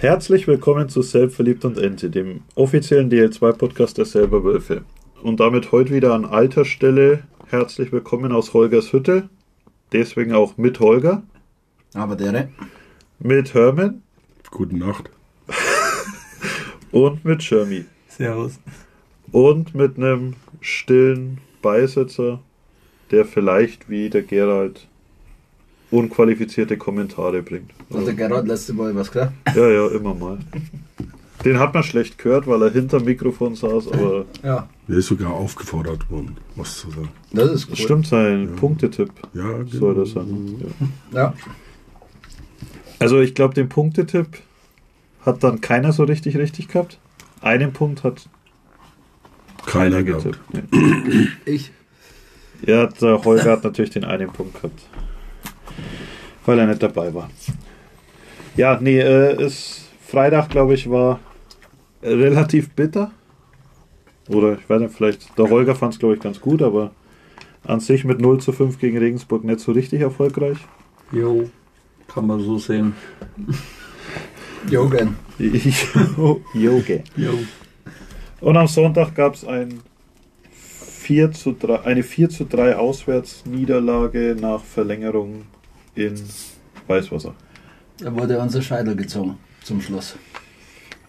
Herzlich willkommen zu Selbstverliebt und Ente, dem offiziellen DL2-Podcast der Selber Wölfe. Und damit heute wieder an alter Stelle herzlich willkommen aus Holgers Hütte. Deswegen auch mit Holger, Aber der, mit Herman Gute Nacht. und mit Shermy. Servus. Und mit einem stillen Beisitzer, der vielleicht wie der Gerald unqualifizierte Kommentare bringt. Hat der Gerhard letzte Mal was gesagt? Ja, ja, immer mal. Den hat man schlecht gehört, weil er hinterm Mikrofon saß, aber Ja. Er ist sogar aufgefordert worden, was zu sagen. Das ist cool. das stimmt sein Punktetipp Ja, genau. soll das sein. Ja. Ja. Also ich glaube, den Punktetipp hat dann keiner so richtig richtig gehabt. Einen Punkt hat Keiner keiner gehabt. getippt. Nee. Ich. Ja, der Holger hat natürlich den einen Punkt gehabt. Weil er nicht dabei war. Ja, nee, äh, ist Freitag, glaube ich, war relativ bitter. Oder ich weiß nicht, vielleicht, der Holger fand es, glaube ich, ganz gut, aber an sich mit 0 zu 5 gegen Regensburg nicht so richtig erfolgreich. Jo, kann man so sehen. Jogen. Joge. Jo. Und am Sonntag gab es ein 4 zu 3, eine 4 zu 3 Auswärtsniederlage nach Verlängerung in Weißwasser. Da wurde unser Scheitel gezogen zum Schluss.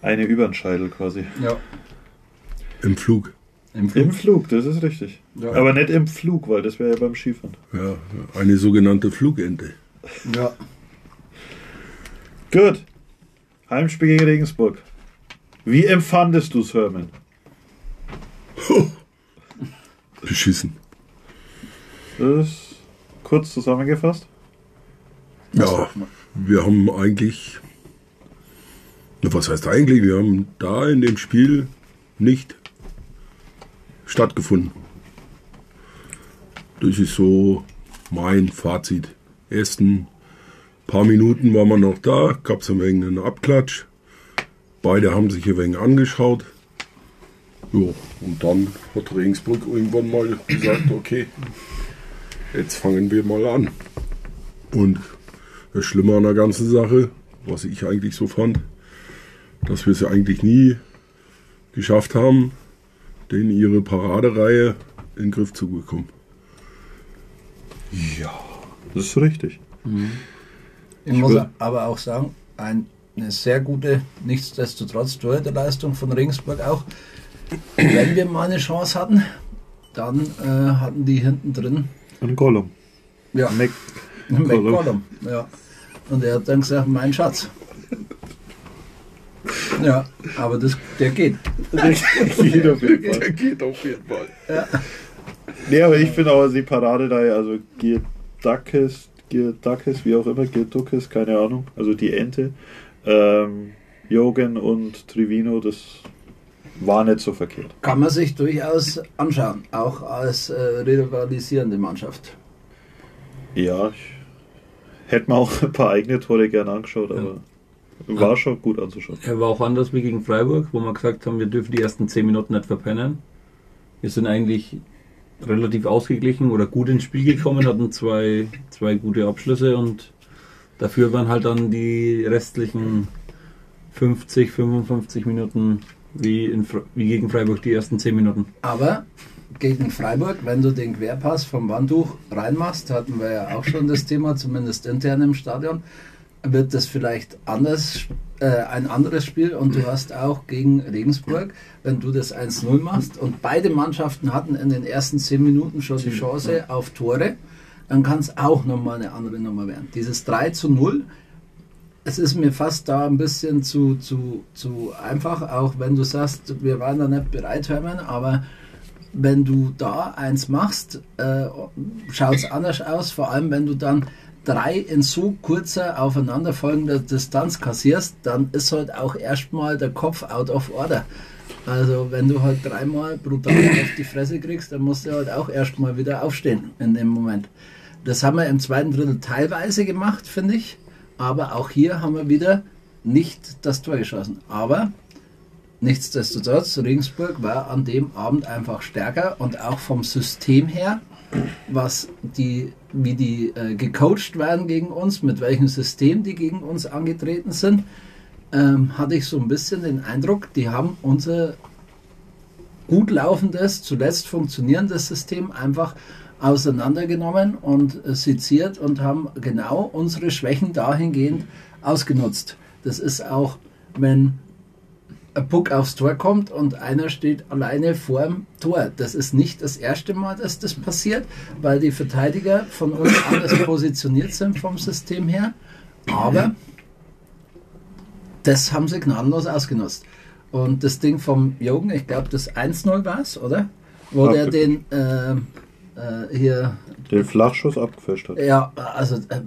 Eine Übernscheidel quasi. Ja. Im Flug. Im Im Flug, das ist richtig. Ja. Aber nicht im Flug, weil das wäre ja beim Skifahren. Ja, eine sogenannte Flugente. Ja. Gut. Heimspiel gegen Regensburg. Wie empfandest du es, Hermann? Beschissen. Das ist kurz zusammengefasst. Ja, wir haben eigentlich. Was heißt eigentlich? Wir haben da in dem Spiel nicht stattgefunden. Das ist so mein Fazit. Ersten paar Minuten waren wir noch da, gab es ein wenig einen Abklatsch. Beide haben sich ein wenig angeschaut. Jo, und dann hat Regensburg irgendwann mal gesagt, okay, jetzt fangen wir mal an. Und das Schlimme an der ganzen Sache, was ich eigentlich so fand, dass wir es ja eigentlich nie geschafft haben, denen ihre Paradereihe in den Griff zu bekommen. Ja. Das ist richtig. Ich muss will- aber auch sagen, ein, eine sehr gute, nichtsdestotrotz Torhüterleistung von Regensburg auch. Wenn wir mal eine Chance hatten, dann äh, hatten die hinten drin Ein Gollum. ja. McCollum. Ja. Und er hat dann gesagt, mein Schatz. Ja, aber das, der geht. geht auf jeden Fall. geht auf jeden Fall. Nee, aber ich finde auch die Paradereihe, also Girdakis, Girdakis, wie auch immer, Girdukis, keine Ahnung, also die Ente, ähm, Jogen und Trivino, das war nicht so verkehrt. Kann man sich durchaus anschauen, auch als äh, rivalisierende Mannschaft. Ja, ich hätte mir auch ein paar eigene Tore gerne angeschaut, aber war schon gut anzuschauen. Er war auch anders wie gegen Freiburg, wo wir gesagt haben, wir dürfen die ersten 10 Minuten nicht verpennen. Wir sind eigentlich relativ ausgeglichen oder gut ins Spiel gekommen, hatten zwei, zwei gute Abschlüsse und dafür waren halt dann die restlichen 50, 55 Minuten wie, in, wie gegen Freiburg die ersten 10 Minuten. Aber gegen Freiburg, wenn du den Querpass vom Wandtuch reinmachst, hatten wir ja auch schon das Thema, zumindest intern im Stadion, wird das vielleicht anders, äh, ein anderes Spiel und du hast auch gegen Regensburg, wenn du das 1-0 machst und beide Mannschaften hatten in den ersten 10 Minuten schon die Chance auf Tore, dann kann es auch nochmal eine andere Nummer werden. Dieses 3 zu 0 es ist mir fast da ein bisschen zu, zu, zu einfach, auch wenn du sagst, wir waren da nicht bereit, Hermann, aber wenn du da eins machst, äh, schaut es anders aus, vor allem wenn du dann drei in so kurzer aufeinanderfolgender Distanz kassierst, dann ist halt auch erstmal der Kopf out of order. Also wenn du halt dreimal brutal auf die Fresse kriegst, dann musst du halt auch erstmal wieder aufstehen in dem Moment. Das haben wir im zweiten Drittel teilweise gemacht, finde ich. Aber auch hier haben wir wieder nicht das Tor geschossen. Aber nichtsdestotrotz, Regensburg war an dem Abend einfach stärker und auch vom System her, was die, wie die äh, gecoacht werden gegen uns, mit welchem System die gegen uns angetreten sind, ähm, hatte ich so ein bisschen den Eindruck, die haben unser gut laufendes, zuletzt funktionierendes System einfach auseinandergenommen und äh, seziert und haben genau unsere Schwächen dahingehend ausgenutzt. Das ist auch, wenn ein Puck aufs Tor kommt und einer steht alleine vor dem Tor. Das ist nicht das erste Mal, dass das passiert, weil die Verteidiger von uns anders positioniert sind vom System her. Aber das haben sie gnadenlos ausgenutzt. Und das Ding vom Jogen, ich glaube, das 1-0 war es, oder? Wo der den äh, äh, hier Den Flachschuss abgefischt hat. ja, also äh,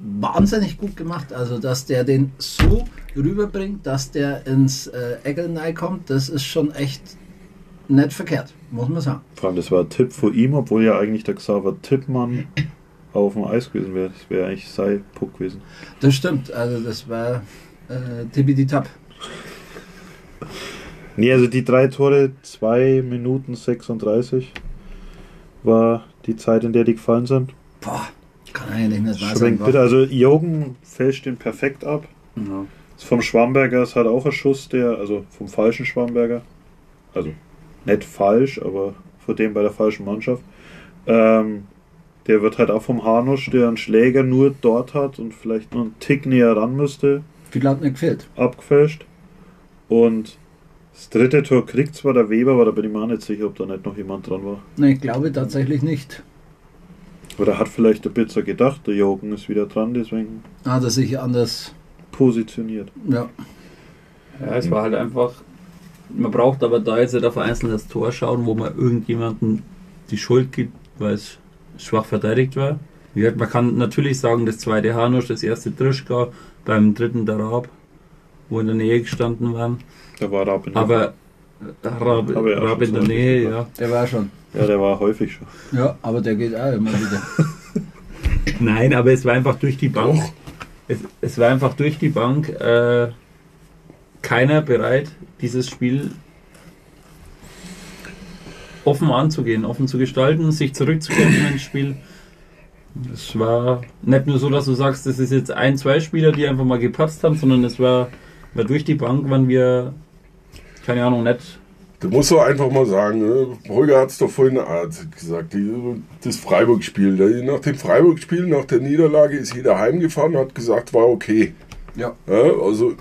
wahnsinnig gut gemacht. Also, dass der den so rüberbringt, dass der ins äh, Eckel kommt, das ist schon echt nicht verkehrt, muss man sagen. Vor allem, das war ein Tipp von ihm, obwohl ja eigentlich der Xaver Tippmann auf dem Eis gewesen wäre. Das wäre eigentlich sein Puck gewesen. Das stimmt, also das war äh, Tippidi-Tapp. Nee, also die drei Tore, 2 Minuten 36 war die Zeit, in der die gefallen sind. Boah, kann eigentlich nicht. Schwenkt bitte. Also Jogen fälscht den perfekt ab. Ja. Vom Schwamberger ist halt auch ein Schuss, der, also vom falschen Schwamberger. Also nicht falsch, aber vor dem bei der falschen Mannschaft. Ähm, der wird halt auch vom Hanusch, der einen Schläger nur dort hat und vielleicht nur einen Tick näher ran müsste, Viel hat mir gefehlt. abgefälscht. Und das dritte Tor kriegt zwar der Weber, aber da bin ich mir auch nicht sicher, ob da nicht noch jemand dran war. Nee, ich glaube tatsächlich nicht. Oder hat vielleicht der Bitzer gedacht, der Jogen ist wieder dran, deswegen Hat er sich anders, positioniert. ja. Ja, es war halt einfach. Man braucht aber da jetzt nicht auf ein einzelnes Tor schauen, wo man irgendjemanden die Schuld gibt, weil es schwach verteidigt war. Wie gesagt, man kann natürlich sagen, das zweite Hanusch, das erste Trischka, beim dritten der Raab, wo in der Nähe gestanden waren. Da war Raab in der Aber äh, ich auch Raab schon in der Nähe, ja. Der war schon. Ja, der war häufig schon. Ja, aber der geht auch immer wieder. Nein, aber es war einfach durch die Bank. Es, es war einfach durch die Bank äh, keiner bereit, dieses Spiel offen anzugehen, offen zu gestalten, sich zurückzukämpfen ins Spiel. Es war nicht nur so, dass du sagst, das ist jetzt ein, zwei Spieler, die einfach mal gepatzt haben, sondern es war, war durch die Bank, waren wir, keine Ahnung, nicht. Du musst doch einfach mal sagen, ne? Holger hat es doch vorhin äh, gesagt, die, das Freiburg-Spiel. Nach dem Freiburg-Spiel, nach der Niederlage ist jeder heimgefahren, hat gesagt, war okay. Ja. Ja, also,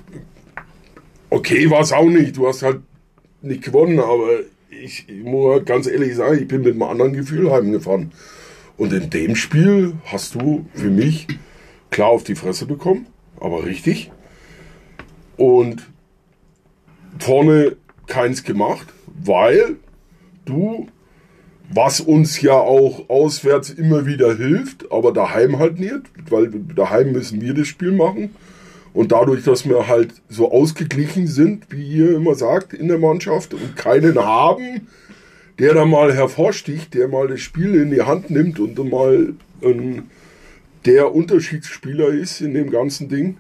okay war es auch nicht. Du hast halt nicht gewonnen, aber ich, ich muss halt ganz ehrlich sagen, ich bin mit einem anderen Gefühl heimgefahren. Und in dem Spiel hast du für mich klar auf die Fresse bekommen, aber richtig. Und vorne keins gemacht, weil du, was uns ja auch auswärts immer wieder hilft, aber daheim halt nicht, weil daheim müssen wir das Spiel machen. Und dadurch, dass wir halt so ausgeglichen sind, wie ihr immer sagt, in der Mannschaft und keinen haben, der da mal hervorsticht, der mal das Spiel in die Hand nimmt und mal ähm, der Unterschiedsspieler ist in dem ganzen Ding,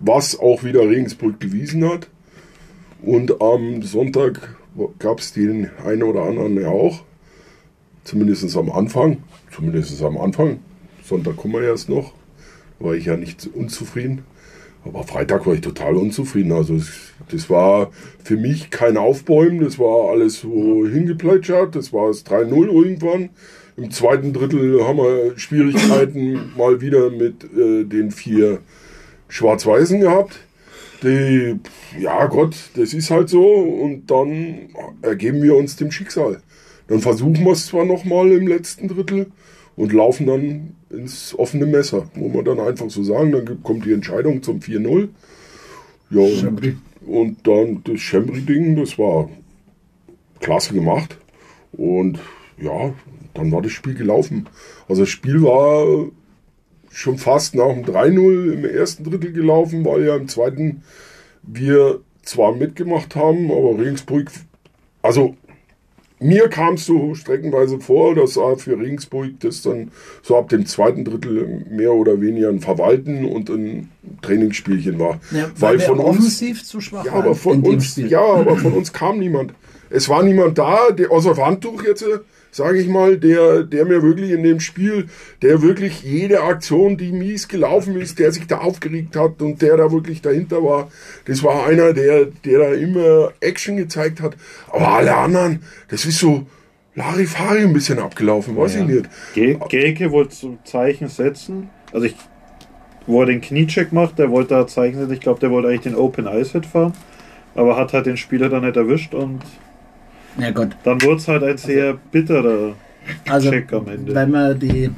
was auch wieder Regensburg bewiesen hat. Und am Sonntag gab es den einen oder anderen ja auch, zumindest am Anfang, zumindest am Anfang. Sonntag kommen wir erst noch, war ich ja nicht unzufrieden. Aber Freitag war ich total unzufrieden. Also es, das war für mich kein Aufbäumen, das war alles so hingeplätschert. Das war das 3-0 irgendwann. Im zweiten Drittel haben wir Schwierigkeiten mal wieder mit äh, den vier Schwarz-Weißen gehabt. Die, ja Gott, das ist halt so. Und dann ergeben wir uns dem Schicksal. Dann versuchen wir es zwar nochmal im letzten Drittel und laufen dann ins offene Messer. Muss man dann einfach so sagen. Dann kommt die Entscheidung zum 4-0. Ja, und, und dann das Schembri-Ding, das war klasse gemacht. Und ja, dann war das Spiel gelaufen. Also das Spiel war schon fast nach dem 3-0 im ersten Drittel gelaufen, weil ja im zweiten wir zwar mitgemacht haben, aber Regensburg, also mir kam es so streckenweise vor, dass für Regensburg das dann so ab dem zweiten Drittel mehr oder weniger ein Verwalten und ein Trainingsspielchen war. Ja, weil wir von uns, zu schwach ja, aber von uns, Spiel. ja, aber von uns kam niemand. Es war niemand da, der, außer Handtuch jetzt, sage ich mal, der, der mir wirklich in dem Spiel, der wirklich jede Aktion, die mies gelaufen ist, der sich da aufgeregt hat und der da wirklich dahinter war, das war einer, der, der da immer Action gezeigt hat. Aber alle anderen, das ist so Larifari ein bisschen abgelaufen, weiß ich nicht. Ge Geke wollte zum Zeichen setzen. Also ich, wo er den Kniecheck macht, der wollte da Zeichen setzen. Ich glaube, der wollte eigentlich den Open Ice Hit fahren. Aber hat halt den Spieler dann nicht erwischt und Ja gut, dann wurde es halt ein sehr bitterer also Check am Ende. wenn man die, äh,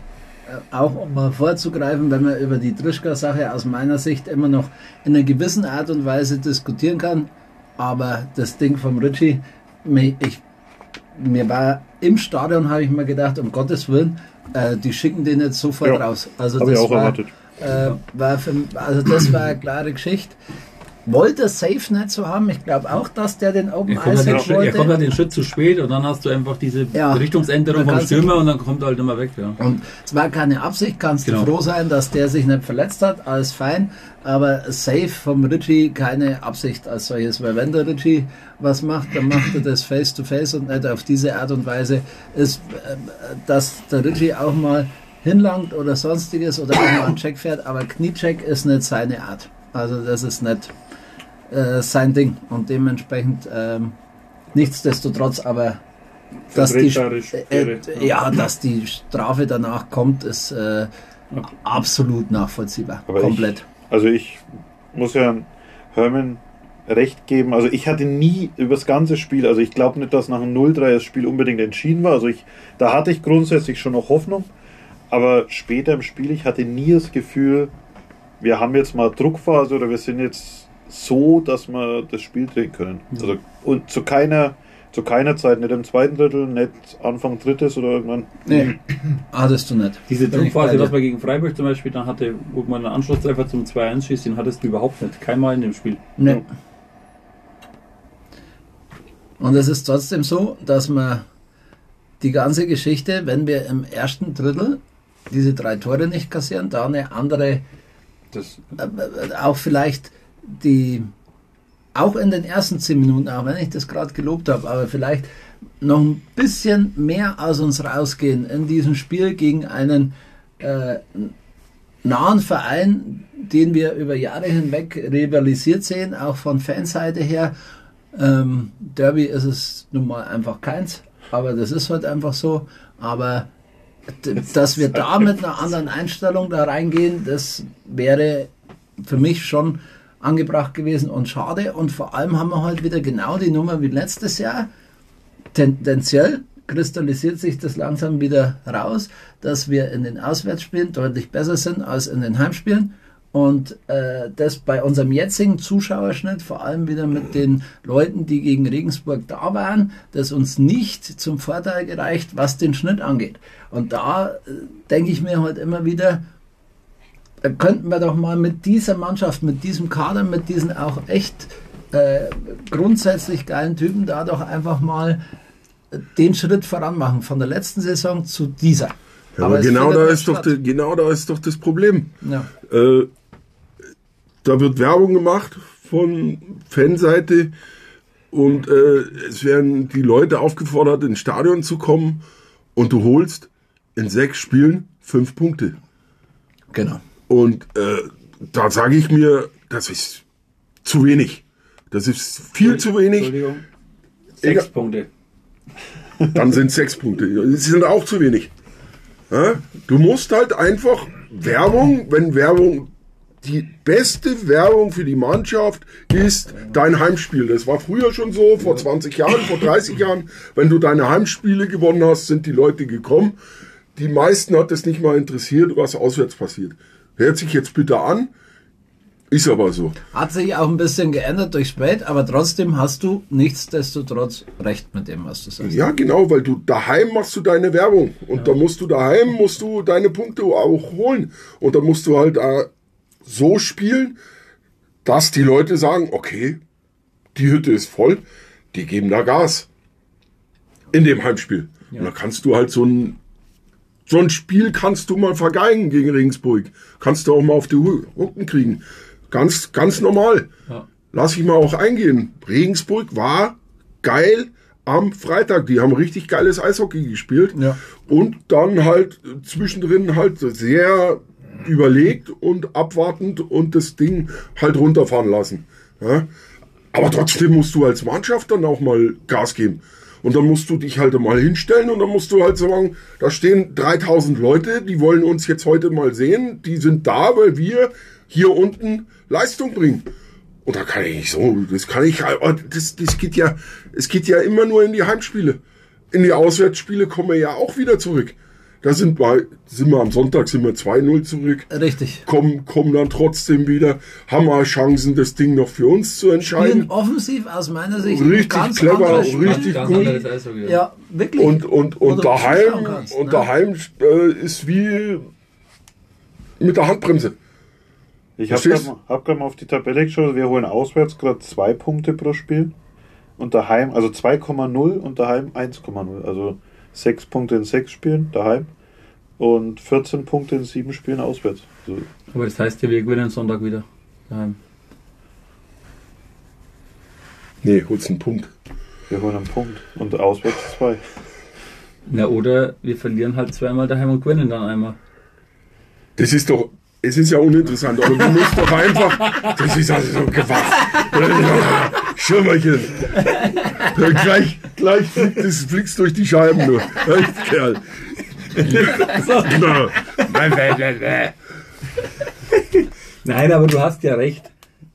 auch um mal vorzugreifen, wenn man über die Trischka-Sache aus meiner Sicht immer noch in einer gewissen Art und Weise diskutieren kann, aber das Ding vom Ritchie, mir, ich, mir war im Stadion, habe ich mir gedacht, um Gottes Willen, äh, die schicken den jetzt sofort Ja, raus. Also das auch war, erwartet. äh, war für, also das war eine klare Geschichte. Wollte Safe nicht so haben. Ich glaube auch, dass der den Open kommt, halt Ice den Schritt, er wollte. kommt halt den Schritt zu spät und dann hast du einfach diese Ja. Richtungsänderung vom Stürmer und dann kommt er halt immer weg. Ja. Und es war keine Absicht, kannst Genau. du froh sein, dass der sich nicht verletzt hat, alles fein. Aber safe vom Ritchie keine Absicht als solches, weil wenn der Ritchie was macht, dann macht er das face to face und nicht auf diese Art und Weise. Ist, äh, dass der Ritchie auch mal hinlangt oder sonstiges oder auch mal einen Check fährt, aber Kniecheck ist nicht seine Art. Also das ist nicht äh, sein Ding und dementsprechend ähm, nichtsdestotrotz, aber dass die, äh, äh, ja, dass die Strafe danach kommt, ist äh, absolut nachvollziehbar. Aber Komplett. Also ich muss ja Herman recht geben. Also ich hatte nie über das ganze Spiel, also ich glaube nicht, dass nach einem 0-3 das Spiel unbedingt entschieden war. Also ich, da hatte ich grundsätzlich schon noch Hoffnung. Aber später im Spiel, ich hatte nie das Gefühl, wir haben jetzt mal Druckphase oder wir sind jetzt so, dass wir das Spiel drehen können. Also und zu keiner, zu keiner Zeit, nicht im zweiten Drittel, nicht Anfang drittes oder irgendwann. Nee, hattest du nicht. Diese Druckphase, was man gegen Freiburg zum Beispiel dann hatte, wo man einen Anschlusstreffer zum 2-1 schießt, den hattest du überhaupt nicht. Keinmal in dem Spiel. Nee. Und es ist trotzdem so, dass man die ganze Geschichte, wenn wir im ersten Drittel diese drei Tore nicht kassieren, da eine andere Das, äh, auch vielleicht die, auch in den ersten zehn Minuten, auch wenn ich das gerade gelobt habe, aber vielleicht noch ein bisschen mehr aus uns rausgehen in diesem Spiel gegen einen äh, nahen Verein, den wir über Jahre hinweg rivalisiert sehen, auch von Fanseite her. Ähm, Derby ist es nun mal einfach keins, aber das ist halt einfach so. Aber dass wir da mit einer anderen Einstellung da reingehen, das wäre für mich schon angebracht gewesen und schade. Und vor allem haben wir halt wieder genau die Nummer wie letztes Jahr. Tendenziell kristallisiert sich das langsam wieder raus, dass wir in den Auswärtsspielen deutlich besser sind als in den Heimspielen. Und äh, das bei unserem jetzigen Zuschauerschnitt, vor allem wieder mit den Leuten, die gegen Regensburg da waren, das uns nicht zum Vorteil gereicht, was den Schnitt angeht. Und da äh, denke ich mir halt immer wieder, da könnten wir doch mal mit dieser Mannschaft, mit diesem Kader, mit diesen auch echt äh, grundsätzlich geilen Typen da doch einfach mal äh, den Schritt voran machen, von der letzten Saison zu dieser. Ja, aber genau da, ist doch, de- genau da ist doch das Problem. Ja. Äh, da wird Werbung gemacht von Fanseite und äh, es werden die Leute aufgefordert, ins Stadion zu kommen und du holst in sechs Spielen fünf Punkte. Genau. Und äh, da sage ich mir, das ist zu wenig. Das ist viel zu wenig. Entschuldigung. Sechs. Punkte. Dann sind sechs Punkte. Das sind auch zu wenig. Du musst halt einfach Werbung, wenn Werbung, die beste Werbung für die Mannschaft ist dein Heimspiel. Das war früher schon so, vor 20 Jahren, vor 30 Jahren. Wenn du deine Heimspiele gewonnen hast, sind die Leute gekommen. Die meisten hat es nicht mal interessiert, was auswärts passiert. Hört sich jetzt bitte an, ist aber so. Hat sich auch ein bisschen geändert durch Spät, aber trotzdem hast du nichtsdestotrotz recht mit dem, was du sagst. Ja, genau, weil du daheim machst du deine Werbung und da musst du daheim musst du deine Punkte auch holen und da musst du halt äh, so spielen, dass die Leute sagen, okay, die Hütte ist voll, die geben da Gas in dem Heimspiel. Und da kannst du halt so ein so ein Spiel kannst du mal vergeigen gegen Regensburg. Kannst du auch mal auf die Rücken kriegen. Ganz, ganz normal. Ja. Lass ich mal auch eingehen. Regensburg war geil am Freitag. Die haben richtig geiles Eishockey gespielt. Ja. Und dann halt zwischendrin halt sehr überlegt und abwartend und das Ding halt runterfahren lassen. Ja? Aber trotzdem musst du als Mannschaft dann auch mal Gas geben. Und dann musst du dich halt mal hinstellen und dann musst du halt sagen, da stehen 3000 Leute, die wollen uns jetzt heute mal sehen, die sind da, weil wir hier unten Leistung bringen. Und da kann ich nicht so, das kann ich, das, das geht ja, es geht ja immer nur in die Heimspiele. In die Auswärtsspiele kommen wir ja auch wieder zurück. Da sind wir, sind wir am Sonntag sind wir 2-0 zurück, Richtig. kommen, kommen dann trotzdem wieder, haben wir Chancen, das Ding noch für uns zu Spielen entscheiden. offensiv aus meiner Sicht Richtig ganz clever, richtig Ganz gut. Ja, wirklich. Und, und, und daheim, kannst, und ne? daheim äh, ist wie mit der Handbremse. Ich habe gerade hab grad mal auf die Tabelle geschaut. Wir holen auswärts gerade zwei Punkte pro Spiel. Und daheim, also 2,0 und daheim 1,0. Also sechs Punkte in sechs Spielen daheim und 14 Punkte in sieben Spielen auswärts. Also, Aber das heißt ja, wir gewinnen Sonntag wieder. Daheim. Nee, holst einen Punkt. wir holen einen Punkt und auswärts zwei. Na, oder wir verlieren halt zweimal daheim und gewinnen dann einmal. Das ist doch, es ist ja uninteressant, aber du musst doch einfach, das ist also so gewagt. Schirmerchen. Gleich, gleich fliegt es fliegst durch die Scheiben nur. Echt, Kerl. Genau. Nein, aber du hast ja recht.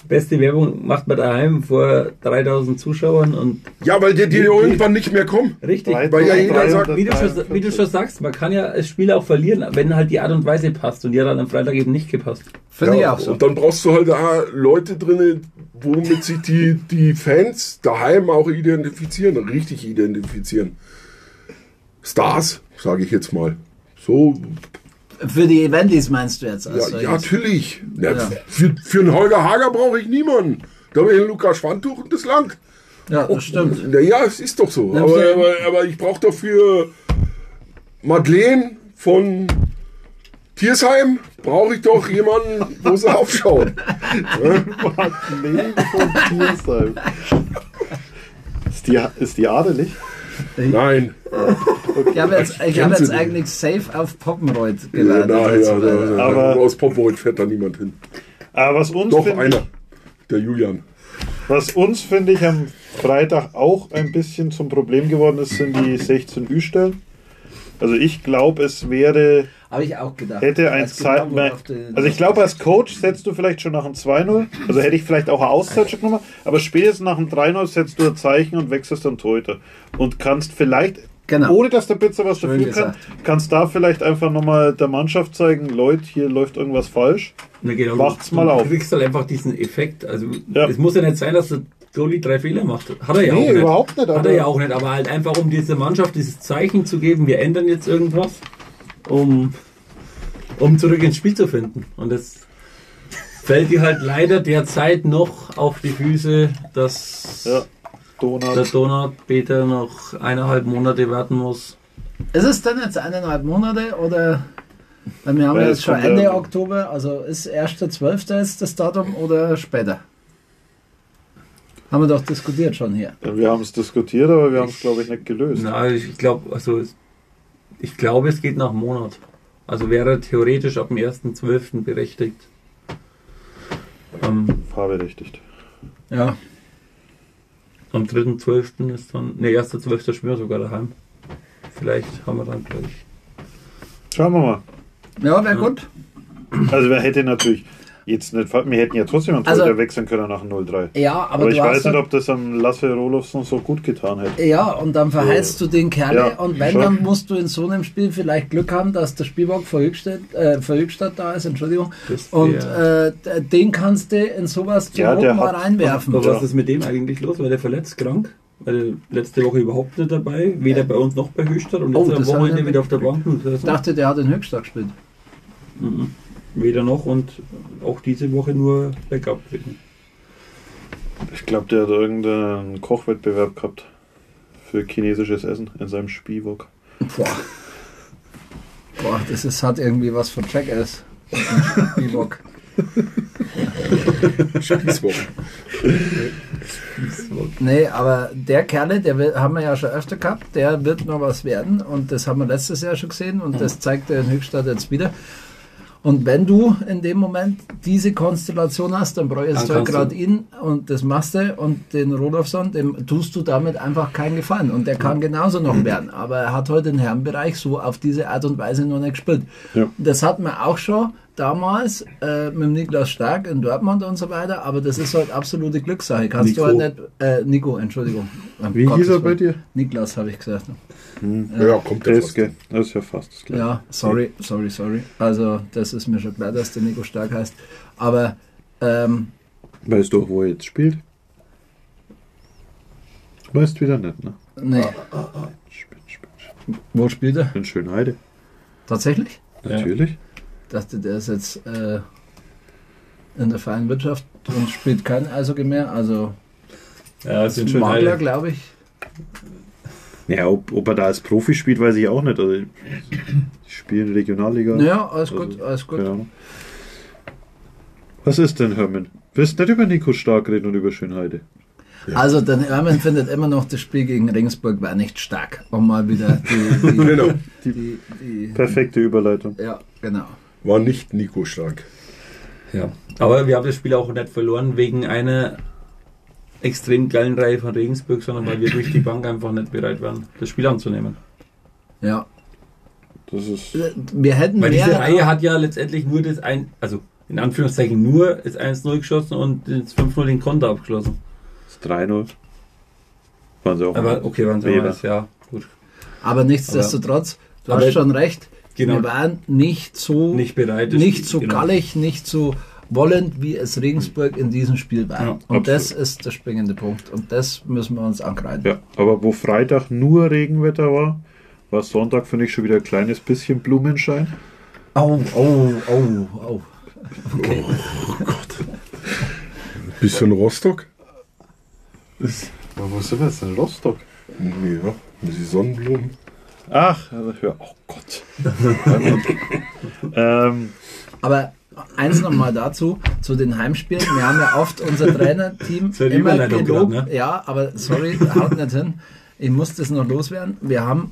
Beste Werbung macht man daheim vor 3000 Zuschauern und Ja, weil die, die irgendwann nicht mehr kommen. richtig. Weil ja jeder sagt, Wie du, schon, wie du schon sagst, man kann ja das Spiel auch verlieren, wenn halt die Art und Weise passt und die hat dann am Freitag eben nicht gepasst. Finde ich Ja, auch so. Und dann brauchst du halt da Leute drin, womit sich die, die Fans daheim auch identifizieren, richtig identifizieren. Stars, sage ich jetzt mal. So, Für die Eventis meinst du jetzt? ja, Also ja jetzt- natürlich. Ja, Ja. Für, für einen Holger Hager brauche ich niemanden. Da habe ich einen Lukas Schwantuch und das Land. ja, das stimmt. Naja, es ist doch so. Aber, aber, aber ich brauche dafür Madeleine von Tiersheim, brauche ich doch jemanden, wo sie aufschauen. Leben von Tiersheim. Ist die, ist die adelig? Nein. Ich habe jetzt, ich hab jetzt eigentlich safe auf Poppenreuth Ja, gelandet. na, ja, weil- da, Aber- aus Popwold fährt da niemand hin. Aber was uns Doch finde einer, der Julian. Was uns, finde ich, am Freitag auch ein bisschen zum Problem geworden ist, sind die 16 Ü-Stellen. Also ich glaube, es wäre, Habe ich auch gedacht. hätte ein genau, Zeit, du- also ich glaube, als Coach setzt du vielleicht schon nach einem 2-0, also hätte ich vielleicht auch eine Auszeit schon genommen, aber spätestens nach einem 3-0 setzt du ein Zeichen und wechselst dann Torhüter. Und kannst vielleicht, Genau. ohne dass der Pizza was Schön dafür kann, gesagt. kannst da vielleicht einfach nochmal der Mannschaft zeigen, Leute, hier läuft irgendwas falsch. Na genau, Macht's du, mal auf. Du kriegst halt einfach diesen Effekt. Also Ja. es muss ja nicht sein, dass der Goalie drei Fehler macht. Hat er ja Nee, auch nicht. überhaupt nicht, Hat aber- er ja auch nicht, aber halt einfach um dieser Mannschaft dieses Zeichen zu geben, wir ändern jetzt irgendwas, um, um zurück ins Spiel zu finden. Und das fällt dir halt leider derzeit noch auf die Füße, dass Ja, Donut. der Donut Peter noch eineinhalb Monate warten muss. Ist es denn jetzt eineinhalb Monate oder? Weil wir haben Weil jetzt schon Ende ja- Oktober, also ist 1.12. ist das Datum oder später? Haben wir doch diskutiert schon hier. Ja, Wir haben es diskutiert, aber wir haben es, glaube ich, nicht gelöst. Na, ich glaube, also ich glaube, es geht nach einem Monat. Also wäre theoretisch ab dem 1.12. berechtigt. Ähm, Fahrberechtigt. Ja. am 3.12. ist dann, ne, 1.12. spielen wir sogar daheim. Vielleicht haben wir dann gleich. Schauen wir mal. Ja, wäre gut. Also wir hätten natürlich jetzt nicht, wir hätten ja trotzdem einen Also- Torhüter wechseln können nach dem 0-3. Ja, aber, Aber, ich weiß nicht, ja- ob das am Lasse Rolofsson so gut getan hätte. Ja, und dann verheizt du den Kerl Ja, und wenn, schon. dann musst du in so einem Spiel vielleicht Glück haben, dass der Spielbock für Höchstadt, äh, für Höchstadt da ist, Entschuldigung. Das Und äh, den kannst du in sowas zu Ja, der mal reinwerfen. Aber Ja. was ist mit dem eigentlich los? War der verletzt, krank? War der letzte Woche überhaupt nicht dabei? Weder bei uns noch bei Höchstadt und Oh, jetzt am hab ich Wochenende nicht wieder auf der Bank. Ich dachte, der hat in Höchstadt gespielt. Mhm. Weder noch und auch diese Woche nur Backup gewesen. Ich glaube, der hat irgendeinen Kochwettbewerb gehabt für chinesisches Essen in seinem Spielbock. Boah. Boah, das ist, hat irgendwie was von Jackass. Spielbock. Spießwochen. Nee, aber der Kerle, der will, haben wir ja schon öfter gehabt, der wird noch was werden und das haben wir letztes Jahr schon gesehen und das zeigt er in Höchstadt jetzt wieder. Und wenn du in dem Moment diese Konstellation hast, dann bräuchtest Dann du kannst gerade du- ihn und das Maste und den Rodolfsson, dem tust du damit einfach keinen Gefallen. Und der kann genauso noch werden. Aber er hat heute den Herrenbereich so auf diese Art und Weise noch nicht gespielt. Ja. Das hatten wir auch schon damals äh, mit dem Niklas Stark in Dortmund und so weiter, aber das ist halt absolute Glückssache. Kannst Nico. du halt nicht, äh, Nico, Entschuldigung. Wie Gottes hieß er bei dir? Niklas habe ich gesagt. Ja, kommt der fast. geht. das ist ja fast das gleiche. Ja, sorry, sorry, sorry. Also, das ist mir schon klar, dass der Nico Stark heißt. Aber, ähm, Weißt du auch, wo er jetzt spielt? Weißt wieder nicht, ne? nee, Spinn, spinn, spinn. wo spielt er? In Schönheide. Tatsächlich? Natürlich. Dachte, der ist jetzt äh, in der freien Wirtschaft und spielt kein Eishockey mehr. Also, Ja, es sind schon Makler, glaube ich. Ja, ob, ob er da als Profi spielt, weiß ich auch nicht. Also, ich spiele in Regionalliga. Ja, alles Also, gut, alles gut. Was ist denn, Hermann? Willst du nicht über Nico Stark reden und über Schönheide? Also, der Hermann findet immer noch, das Spiel gegen Regensburg war nicht stark. Um mal wieder die. die, Genau. die, die Perfekte Überleitung. ja, genau. War nicht Nico stark. Ja. Aber wir haben das Spiel auch nicht verloren wegen einer extrem geilen Reihe von Regensburg, sondern weil wir durch die Bank einfach nicht bereit waren, das Spiel anzunehmen. Ja. Das ist. Wir hätten Weil mehr. diese Reihe hat ja letztendlich nur das ein, also in Anführungszeichen nur das 1-0 geschossen und das 5-0 den Konter abgeschlossen. Das 3-0. Waren sie auch. Aber okay, waren sie mal, ja, gut. aber nichtsdestotrotz, du Aber- hast schon recht. Genau. Wir waren nicht so. Nicht bereit. nicht so genau. gallig, nicht so wollend, wie es Regensburg in diesem Spiel war. Ja, und absolut. das ist der springende Punkt. Und das müssen wir uns angreifen. Ja, aber wo Freitag nur Regenwetter war, war Sonntag, finde ich, schon wieder ein kleines bisschen Blumenschein. Au, au, au, au. Bisschen Rostock? Was ist das denn? Rostock? Ja, die Sonnenblumen. Ach, also, ja, oh Gott. ähm, Aber eins nochmal dazu, zu den Heimspielen. Wir haben ja oft unser Trainerteam immer gelobt. grad, ne? Ja, aber sorry, haut nicht hin. Ich muss das noch loswerden. Wir haben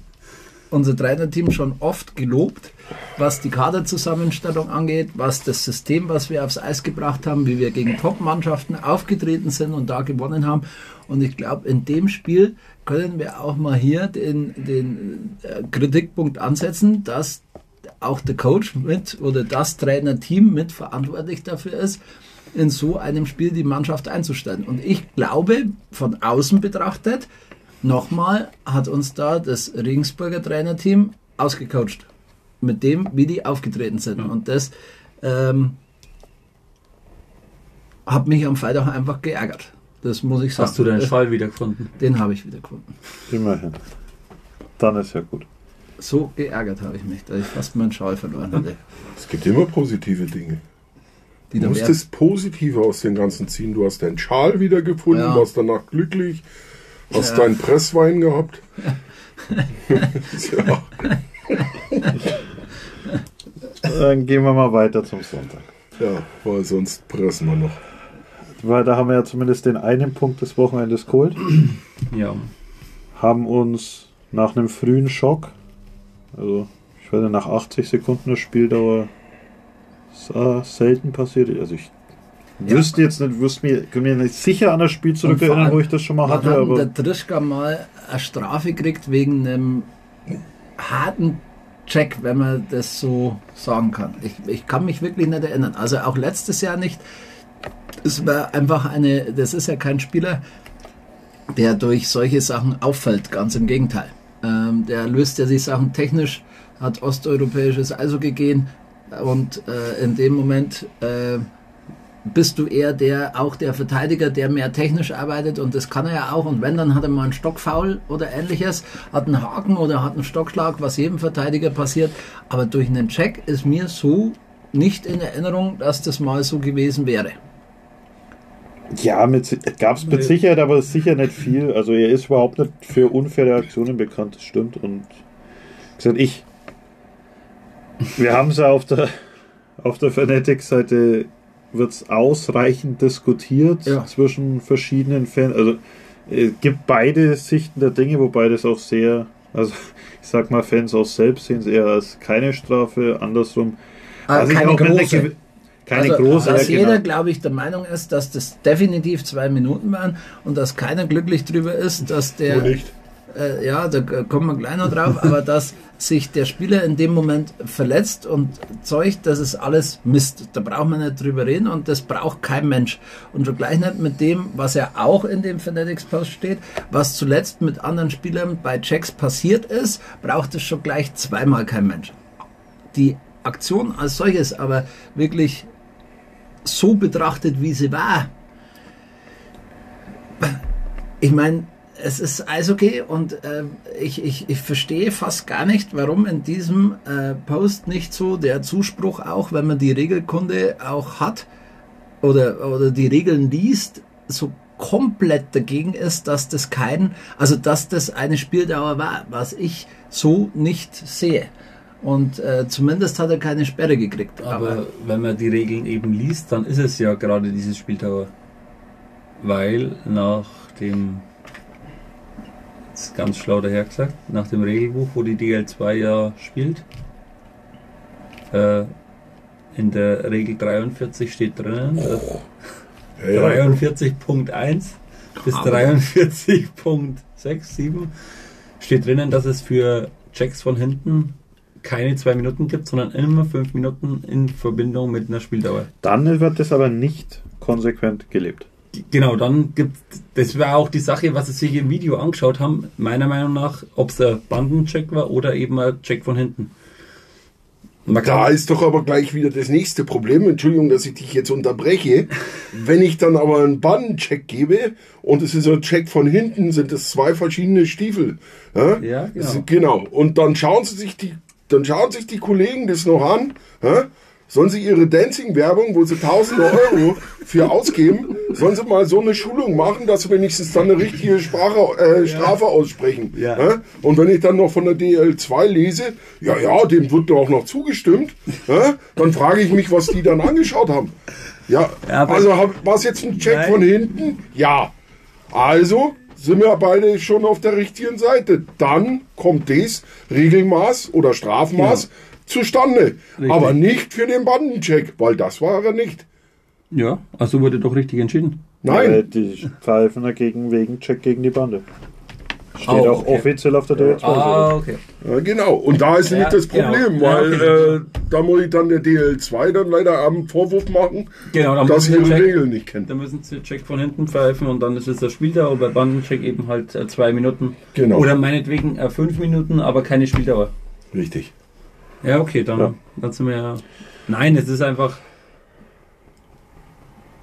unser Trainerteam schon oft gelobt, was die Kaderzusammenstellung angeht, was das System, was wir aufs Eis gebracht haben, wie wir gegen Top-Mannschaften aufgetreten sind und da gewonnen haben. Und ich glaube, in dem Spiel können wir auch mal hier den, den äh, Kritikpunkt ansetzen, dass auch der Coach mit oder das Trainerteam mit verantwortlich dafür ist, in so einem Spiel die Mannschaft einzustellen. Und ich glaube, von außen betrachtet, nochmal hat uns da das Regensburger Trainerteam ausgecoacht. Mit dem, wie die aufgetreten sind. Und das ähm, hat mich am Freitag einfach geärgert. Das muss ich sagen. Hast du deinen Schal wiedergefunden? Den habe ich wieder gefunden. immerhin. Dann ist ja gut. So geärgert habe ich mich, dass ich fast meinen Schal verloren hatte. Es gibt immer positive Dinge. Die Du musst das Positive aus dem Ganzen ziehen. Du hast deinen Schal wieder gefunden, Ja. warst danach glücklich, hast Ja. deinen Presswein gehabt. ja. Dann gehen wir mal weiter zum Sonntag. ja, weil sonst pressen wir noch. Weil da haben wir ja zumindest den einen Punkt des Wochenendes geholt. Ja. Haben uns nach einem frühen Schock, also ich weiß nicht, nach 80 Sekunden der Spieldauer sah selten passiert. Also ich wüsste jetzt nicht, wüsste mir, kann mir nicht sicher an das Spiel zurückerinnern, wo ich das schon mal hatte, hat der Trischka mal eine Strafe gekriegt wegen einem harten Check, wenn man das so sagen kann. Ich, ich kann mich wirklich nicht erinnern. Also auch letztes Jahr nicht. Es war einfach eine, das ist ja kein Spieler, der durch solche Sachen auffällt. Ganz im Gegenteil. Ähm, der löst ja die Sachen technisch, hat osteuropäisches Eishockey gehen und äh, in dem Moment äh, bist du eher der, auch der Verteidiger, der mehr technisch arbeitet und das kann er ja auch. Und wenn, dann hat er mal einen Stockfoul oder ähnliches, hat einen Haken oder hat einen Stockschlag, was jedem Verteidiger passiert. Aber durch einen Check ist mir so nicht in Erinnerung, dass das mal so gewesen wäre. Ja, gab es mit. Sicherheit, aber sicher nicht viel. Also er ist überhaupt nicht für unfaire Aktionen bekannt, das stimmt. Und gesagt, ich, wir haben es ja auf der, auf der Fanatic-Seite wird es ausreichend diskutiert Ja. zwischen verschiedenen Fans. Also es gibt beide Sichten der Dinge, wobei das auch sehr, also ich sag mal, Fans auch selbst sehen es eher als keine Strafe, andersrum. Ah, Was ich keine große. Keine also, große, dass jeder, genau. glaube ich, der Meinung ist, dass das definitiv zwei Minuten waren und dass keiner glücklich drüber ist, dass der, äh, ja, da kommen wir gleich noch drauf, aber dass sich der Spieler in dem Moment verletzt und Zeug, das ist alles Mist. Da braucht man nicht drüber reden und das braucht kein Mensch. Und schon gleich nicht mit dem, was ja auch in dem Fanatics Post steht, was zuletzt mit anderen Spielern bei Checks passiert ist, braucht es schon gleich zweimal kein Mensch. Die Aktion als solches aber wirklich so betrachtet, wie sie war. Ich meine, es ist Eishockey und äh, ich, ich, ich verstehe fast gar nicht, warum in diesem äh, Post nicht so der Zuspruch auch, wenn man die Regelkunde auch hat oder, oder die Regeln liest, so komplett dagegen ist, dass das kein, also dass das eine Spieldauer war, was ich so nicht sehe. Und äh, zumindest hat er keine Sperre gekriegt. Aber wenn man die Regeln eben liest, dann ist es ja gerade dieses Spieldauer. Weil nach dem, ist ganz schlau dahergesagt, nach dem Regelbuch, wo die DL2 ja spielt, äh, in der Regel 43 steht drinnen, äh, Ja, ja. 43.1 bis Aber- 43.6, 7 steht drinnen, dass es für Checks von hinten keine zwei Minuten gibt, sondern immer fünf Minuten in Verbindung mit einer Spieldauer. Dann wird das aber nicht konsequent gelebt. Genau, dann gibt das war auch die Sache, was sie sich im Video angeschaut haben, meiner Meinung nach, ob es ein Bandencheck war oder eben ein Check von hinten. Man Da ist doch aber gleich wieder das nächste Problem. Entschuldigung, dass ich dich jetzt unterbreche. Wenn ich dann aber einen Bandencheck gebe und es ist ein Check von hinten, sind es zwei verschiedene Stiefel. Ja, Ja, genau. Ist- genau. Und dann schauen sie sich die, dann schauen sich die Kollegen das noch an. Ja? Sollen sie ihre Dancing-Werbung, wo sie tausende Euro für ausgeben, sollen sie mal so eine Schulung machen, dass sie wenigstens dann eine richtige Sprache, äh, Strafe aussprechen. Ja. Ja? Und wenn ich dann noch von der DL2 lese, ja, ja, dem wird doch auch noch zugestimmt, ja? dann frage ich mich, was die dann angeschaut haben. Ja, Ja, also war es jetzt ein Check Nein. von hinten? Ja. Also sind wir beide schon auf der richtigen Seite. Dann kommt das Regelmaß oder Strafmaß zustande. Richtig. Aber nicht für den Bandencheck, weil das war er nicht. ja, also wurde doch richtig entschieden. Nein. Weil die pfeifen dagegen wegen Check gegen die Bande. Steht Oh, auch okay. offiziell auf der DL2. Ah, okay. Ja, genau. Und da ist Ja, nämlich das genau. Problem, Ja, weil okay. äh, da muss ich dann der DL2 dann leider am Vorwurf machen, Genau, dann dass sie ihre Check- Regeln nicht kennen. Da müssen sie Check von hinten pfeifen und dann ist es der Spieldauer und bei Bandencheck eben halt äh, zwei Minuten. Genau. Oder meinetwegen äh, fünf Minuten, aber keine Spieldauer. Richtig. Ja, okay, dann, Ja. dann sind wir ja. Nein, es ist einfach.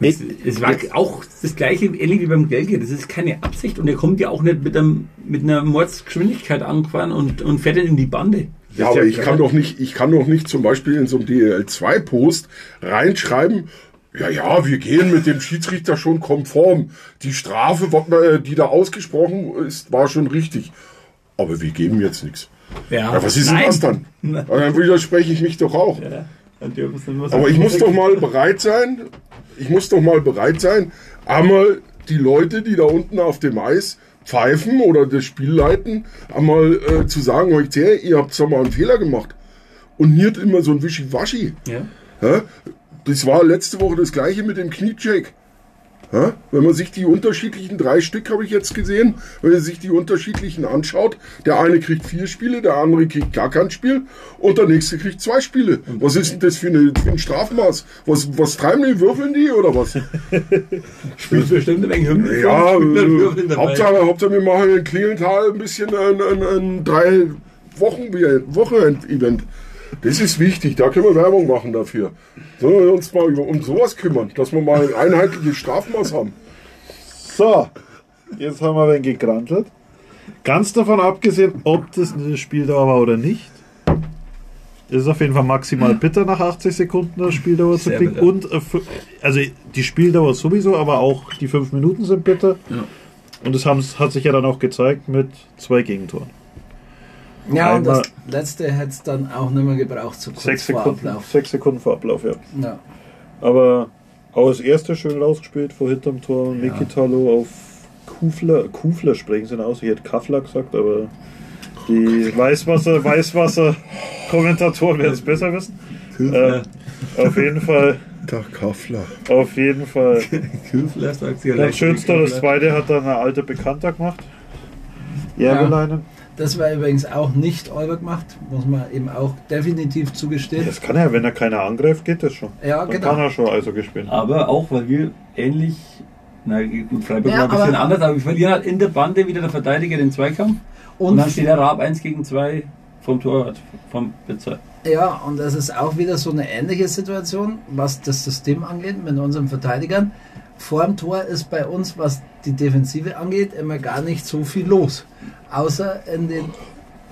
Es, es war auch das gleiche, ähnlich wie beim Gelge. Das ist keine Absicht und er kommt ja auch nicht mit, einem, mit einer Mordsgeschwindigkeit angefahren und, und fährt dann in die Bande. Ja, aber ja ich kann doch nicht, ich kann doch nicht zum Beispiel in so einem DL2-Post reinschreiben, ja, ja, wir gehen mit dem Schiedsrichter schon konform. Die Strafe, äh, die da ausgesprochen ist, war schon richtig. Aber wir geben jetzt nichts. Ja, was ist denn Nein. das dann? Ja, dann widerspreche ich mich doch auch. Ja, Aber ich muss doch mal bereit sein, ich muss doch mal bereit sein, einmal die Leute, die da unten auf dem Eis pfeifen oder das Spiel leiten, einmal äh, zu sagen, euch her, ihr habt zwar mal einen Fehler gemacht. Und nicht immer so ein Wischiwaschi. Ja. Ja? Das war letzte Woche das gleiche mit dem Kniecheck. Ja? Wenn man sich die unterschiedlichen, drei Stück habe ich jetzt gesehen, wenn man sich die unterschiedlichen anschaut, der eine kriegt vier Spiele, der andere kriegt gar kein Spiel und der nächste kriegt zwei Spiele. Was ist denn das für, eine, für ein Strafmaß? Was, was treiben die, würfeln die oder was? Spielt bestimmt ein wenig Hymne. Ja, äh. Hauptsache, Hauptsache, wir machen in Klingenthal ein bisschen ein, ein, ein drei Wochen Wochenend-Event. Das ist wichtig, da können wir Werbung machen dafür. Sollen wir uns mal um sowas kümmern, dass wir mal ein einheitliches Strafmaß haben. So, jetzt haben wir ein wenig gegrantelt. Ganz davon abgesehen, ob das eine Spieldauer war oder nicht. Es ist auf jeden Fall maximal bitter, nach 80 Sekunden das Spieldauer zu Sehr kriegen. bitter. Und äh, also die Spieldauer sowieso, aber auch die 5 Minuten sind bitter. Ja. Und das haben, hat sich ja dann auch gezeigt mit zwei Gegentoren. Ja, und das Einmal- letzte hätte es dann auch nicht mehr gebraucht, so kurz Sechs vor Sekunden, Ablauf. sechs Sekunden vor Ablauf, ja. Ja. Aber Aber das erste schön rausgespielt vor hinterm Tor. Ja. Mikitalo auf Kufler. Kufler sprechen sie aus. Ich hätte Kaffler gesagt, aber die Weißwasser, Weißwasser-Kommentatoren werden es besser wissen. Äh, auf jeden Fall, Der Kaffler. auf jeden Fall. Küfler sagt sie Das Schönste, das zweite hat dann eine alte Bekannter gemacht. Järvelainen. Das war übrigens auch nicht euer gemacht, muss man eben auch definitiv zugestehen. Das kann er, wenn er keiner angreift, geht das schon. Ja, Dann genau. kann er schon Eishockey spielen. Aber auch, weil wir ähnlich, na gut, Freiburg Ja, war ein bisschen anders, aber wir verlieren halt in der Bande wieder der Verteidiger den Zweikampf. Und, Und dann steht der Raab 1 gegen 2 vom Torwart, vom Blitzer. Ja, und das ist auch wieder so eine ähnliche Situation, was das System angeht mit unseren Verteidigern. Vor dem Tor ist bei uns, was die Defensive angeht, immer gar nicht so viel los. Außer in den.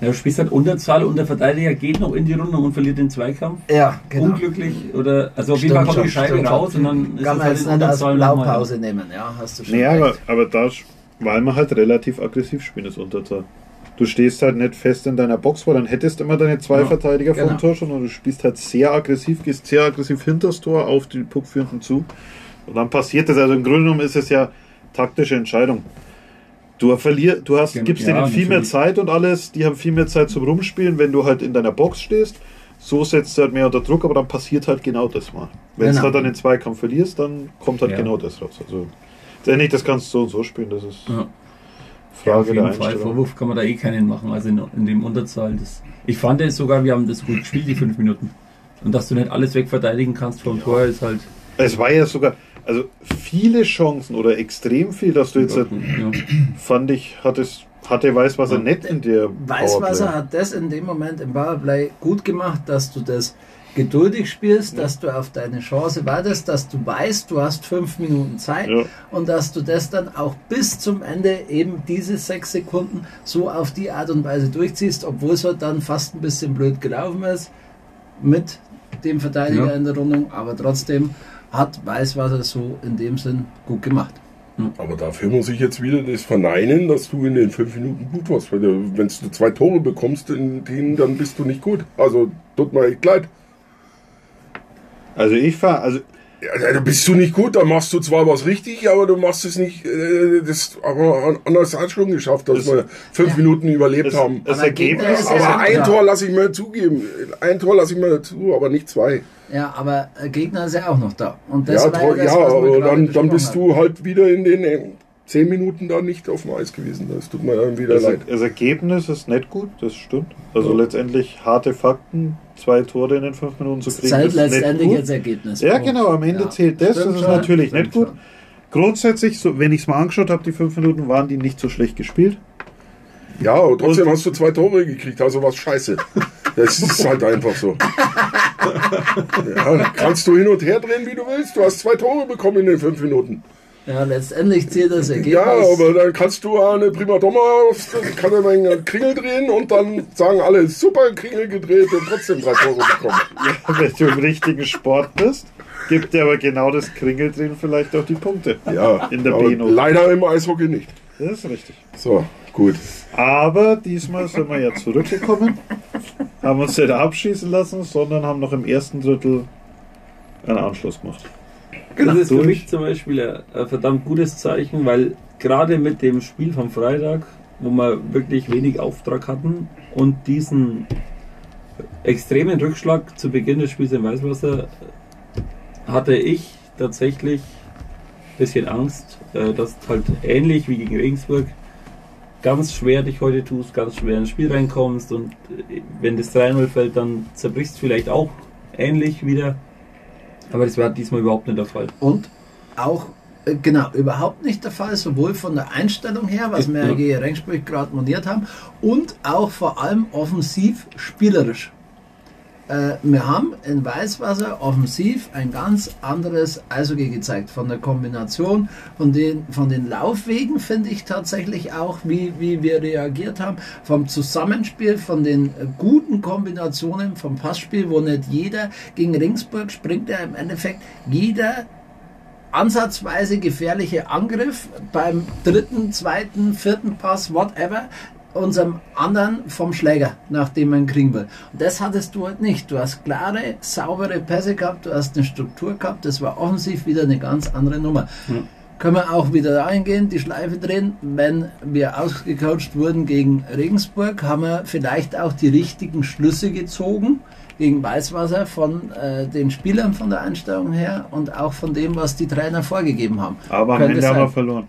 Ja, du spielst halt Unterzahl und der Verteidiger geht noch in die Runde und verliert den Zweikampf. Ja, genau. Unglücklich oder also auf jeden Stimmt Fall kommt die Scheibe stimmt raus schon. und dann ist Kann es man halt jetzt in nicht nochmal. Blaupause nehmen, ja, hast du schon Nee, recht. aber, aber da, weil wir halt relativ aggressiv spielen, ist Unterzahl. Du stehst halt nicht fest in deiner Box, weil dann hättest immer deine zwei Ja, Verteidiger vor genau. dem Tor schon und du spielst halt sehr aggressiv, gehst sehr aggressiv hinter das Tor auf die Puckführenden zu. Und dann passiert das. Also im Grunde genommen ist es ja taktische Entscheidung. Du verlier, du hast, Ja, gibst ja, denen viel mehr natürlich. Zeit und alles, die haben viel mehr Zeit zum Rumspielen, wenn du halt in deiner Box stehst. So setzt du halt mehr unter Druck, aber dann passiert halt genau das mal. Wenn du Genau. halt dann den Zweikampf verlierst, dann kommt halt Ja. genau das raus. Also letztendlich, das kannst du so und so spielen, das ist Ja. Ja, Frage auf der jeden Fall. Einstellung. Vorwurf kann man da eh keinen machen. Also in, in dem Unterzahl. Das, ich fand es sogar, wir haben das gut gespielt, die fünf Minuten. Und dass du nicht alles wegverteidigen kannst vom Tor ist halt. Es war ja sogar, also viele Chancen oder extrem viel, dass du jetzt, halt, Ja. fand ich, hattest, hatte Weißwasser Ja. nicht in der Weißwasser Powerplay. hat das in dem Moment im Powerplay gut gemacht, dass du das geduldig spielst, dass du auf deine Chance wartest, dass du weißt, du hast fünf Minuten Zeit Ja. und dass du das dann auch bis zum Ende eben diese sechs Sekunden so auf die Art und Weise durchziehst, obwohl es halt dann fast ein bisschen blöd gelaufen ist mit dem Verteidiger Ja. in der Rundung, aber trotzdem hat Weißwasser so in dem Sinn gut gemacht. Aber dafür muss ich jetzt wieder das verneinen, dass du in den fünf Minuten gut warst. Weil du- wenn du zwei Tore bekommst in denen, dann bist du nicht gut. Also tut mir echt leid. Also ich fahr, also Ja, da bist du nicht gut, dann machst du zwar was richtig, aber du machst es nicht. Äh, das aber anders hat schon geschafft, dass Das- wir fünf Ja. Minuten überlebt das, haben. das Ergebnis, ist Aber ja ein. Tor lasse ich mir zugeben. Ein Tor lasse ich mir zu, aber nicht zwei. Ja, aber Gegner ist ja auch noch da. Und das Ja, war toll, das, ja aber dann, dann bist haben. du halt wieder in den zehn Minuten da nicht auf dem Eis gewesen. Das tut mir dann wieder das, leid. das Ergebnis ist nicht gut, das stimmt. Also Ja. letztendlich harte Fakten, zwei Tore in den fünf Minuten zu kriegen, Zählt ist nicht letztendlich gut. jetzt Ergebnis. Ja, genau, am Ende Ja, zählt das, das stimmt ist schon, natürlich stimmt nicht gut. schon. Grundsätzlich, so, wenn ich es mal angeschaut habe, die fünf Minuten waren die nicht so schlecht gespielt. Ja, aber trotzdem Und- hast du zwei Tore gekriegt, also was scheiße. Das ist halt einfach so. Ja, kannst du hin und her drehen, wie du willst. Du hast zwei Tore bekommen in den fünf Minuten. Ja, letztendlich zählt das Ergebnis. Ja, aber dann kannst du eine Primadonna, auf- kann er einen Kringel drehen und dann sagen alle, super Kringel gedreht und trotzdem drei Tore bekommen. Wenn du im richtigen Sport bist, gibt dir aber genau das Kringeldrehen vielleicht auch die Punkte. Ja, In der B-Note. leider im Eishockey nicht. Das ist richtig. So, gut. Aber diesmal sind wir ja zurückgekommen, haben uns nicht abschießen lassen, sondern haben noch im ersten Drittel einen Anschluss gemacht. Das ist für mich zum Beispiel ein, ein verdammt gutes Zeichen, weil gerade mit dem Spiel vom Freitag, wo wir wirklich wenig Auftrag hatten und diesen extremen Rückschlag zu Beginn des Spiels in Weißwasser, hatte ich tatsächlich ein bisschen Angst, äh, dass halt ähnlich wie gegen Regensburg ganz schwer dich heute tust, ganz schwer ins Spiel reinkommst und äh, wenn das 3-0 fällt, dann zerbrichst du vielleicht auch ähnlich wieder. Aber das war diesmal überhaupt nicht der Fall. Und auch, äh, genau, überhaupt nicht der Fall, sowohl von der Einstellung her, was wir Ja. gegen Regensburg gerade moniert haben, und auch vor allem offensiv spielerisch. Äh, wir haben in Weißwasser offensiv ein ganz anderes Eishockey gezeigt. Von der Kombination, von den, von den Laufwegen finde ich tatsächlich auch, wie, wie wir reagiert haben. Vom Zusammenspiel, von den äh, guten Kombinationen, vom Passspiel, wo nicht jeder gegen Ringsburg springt ja im Endeffekt jeder ansatzweise gefährliche Angriff beim dritten, zweiten, vierten Pass, whatever, unserem anderen vom Schläger, nachdem man kriegen will. Und das hattest du halt nicht. Du hast klare, saubere Pässe gehabt, du hast eine Struktur gehabt, das war offensiv wieder eine ganz andere Nummer. Können wir auch wieder reingehen, die Schleife drehen. Wenn wir ausgecoacht wurden gegen Regensburg, haben wir vielleicht auch die richtigen Schlüsse gezogen gegen Weißwasser von äh, den Spielern von der Einstellung her und auch von dem, was die Trainer vorgegeben haben. Aber am Ende haben wir verloren.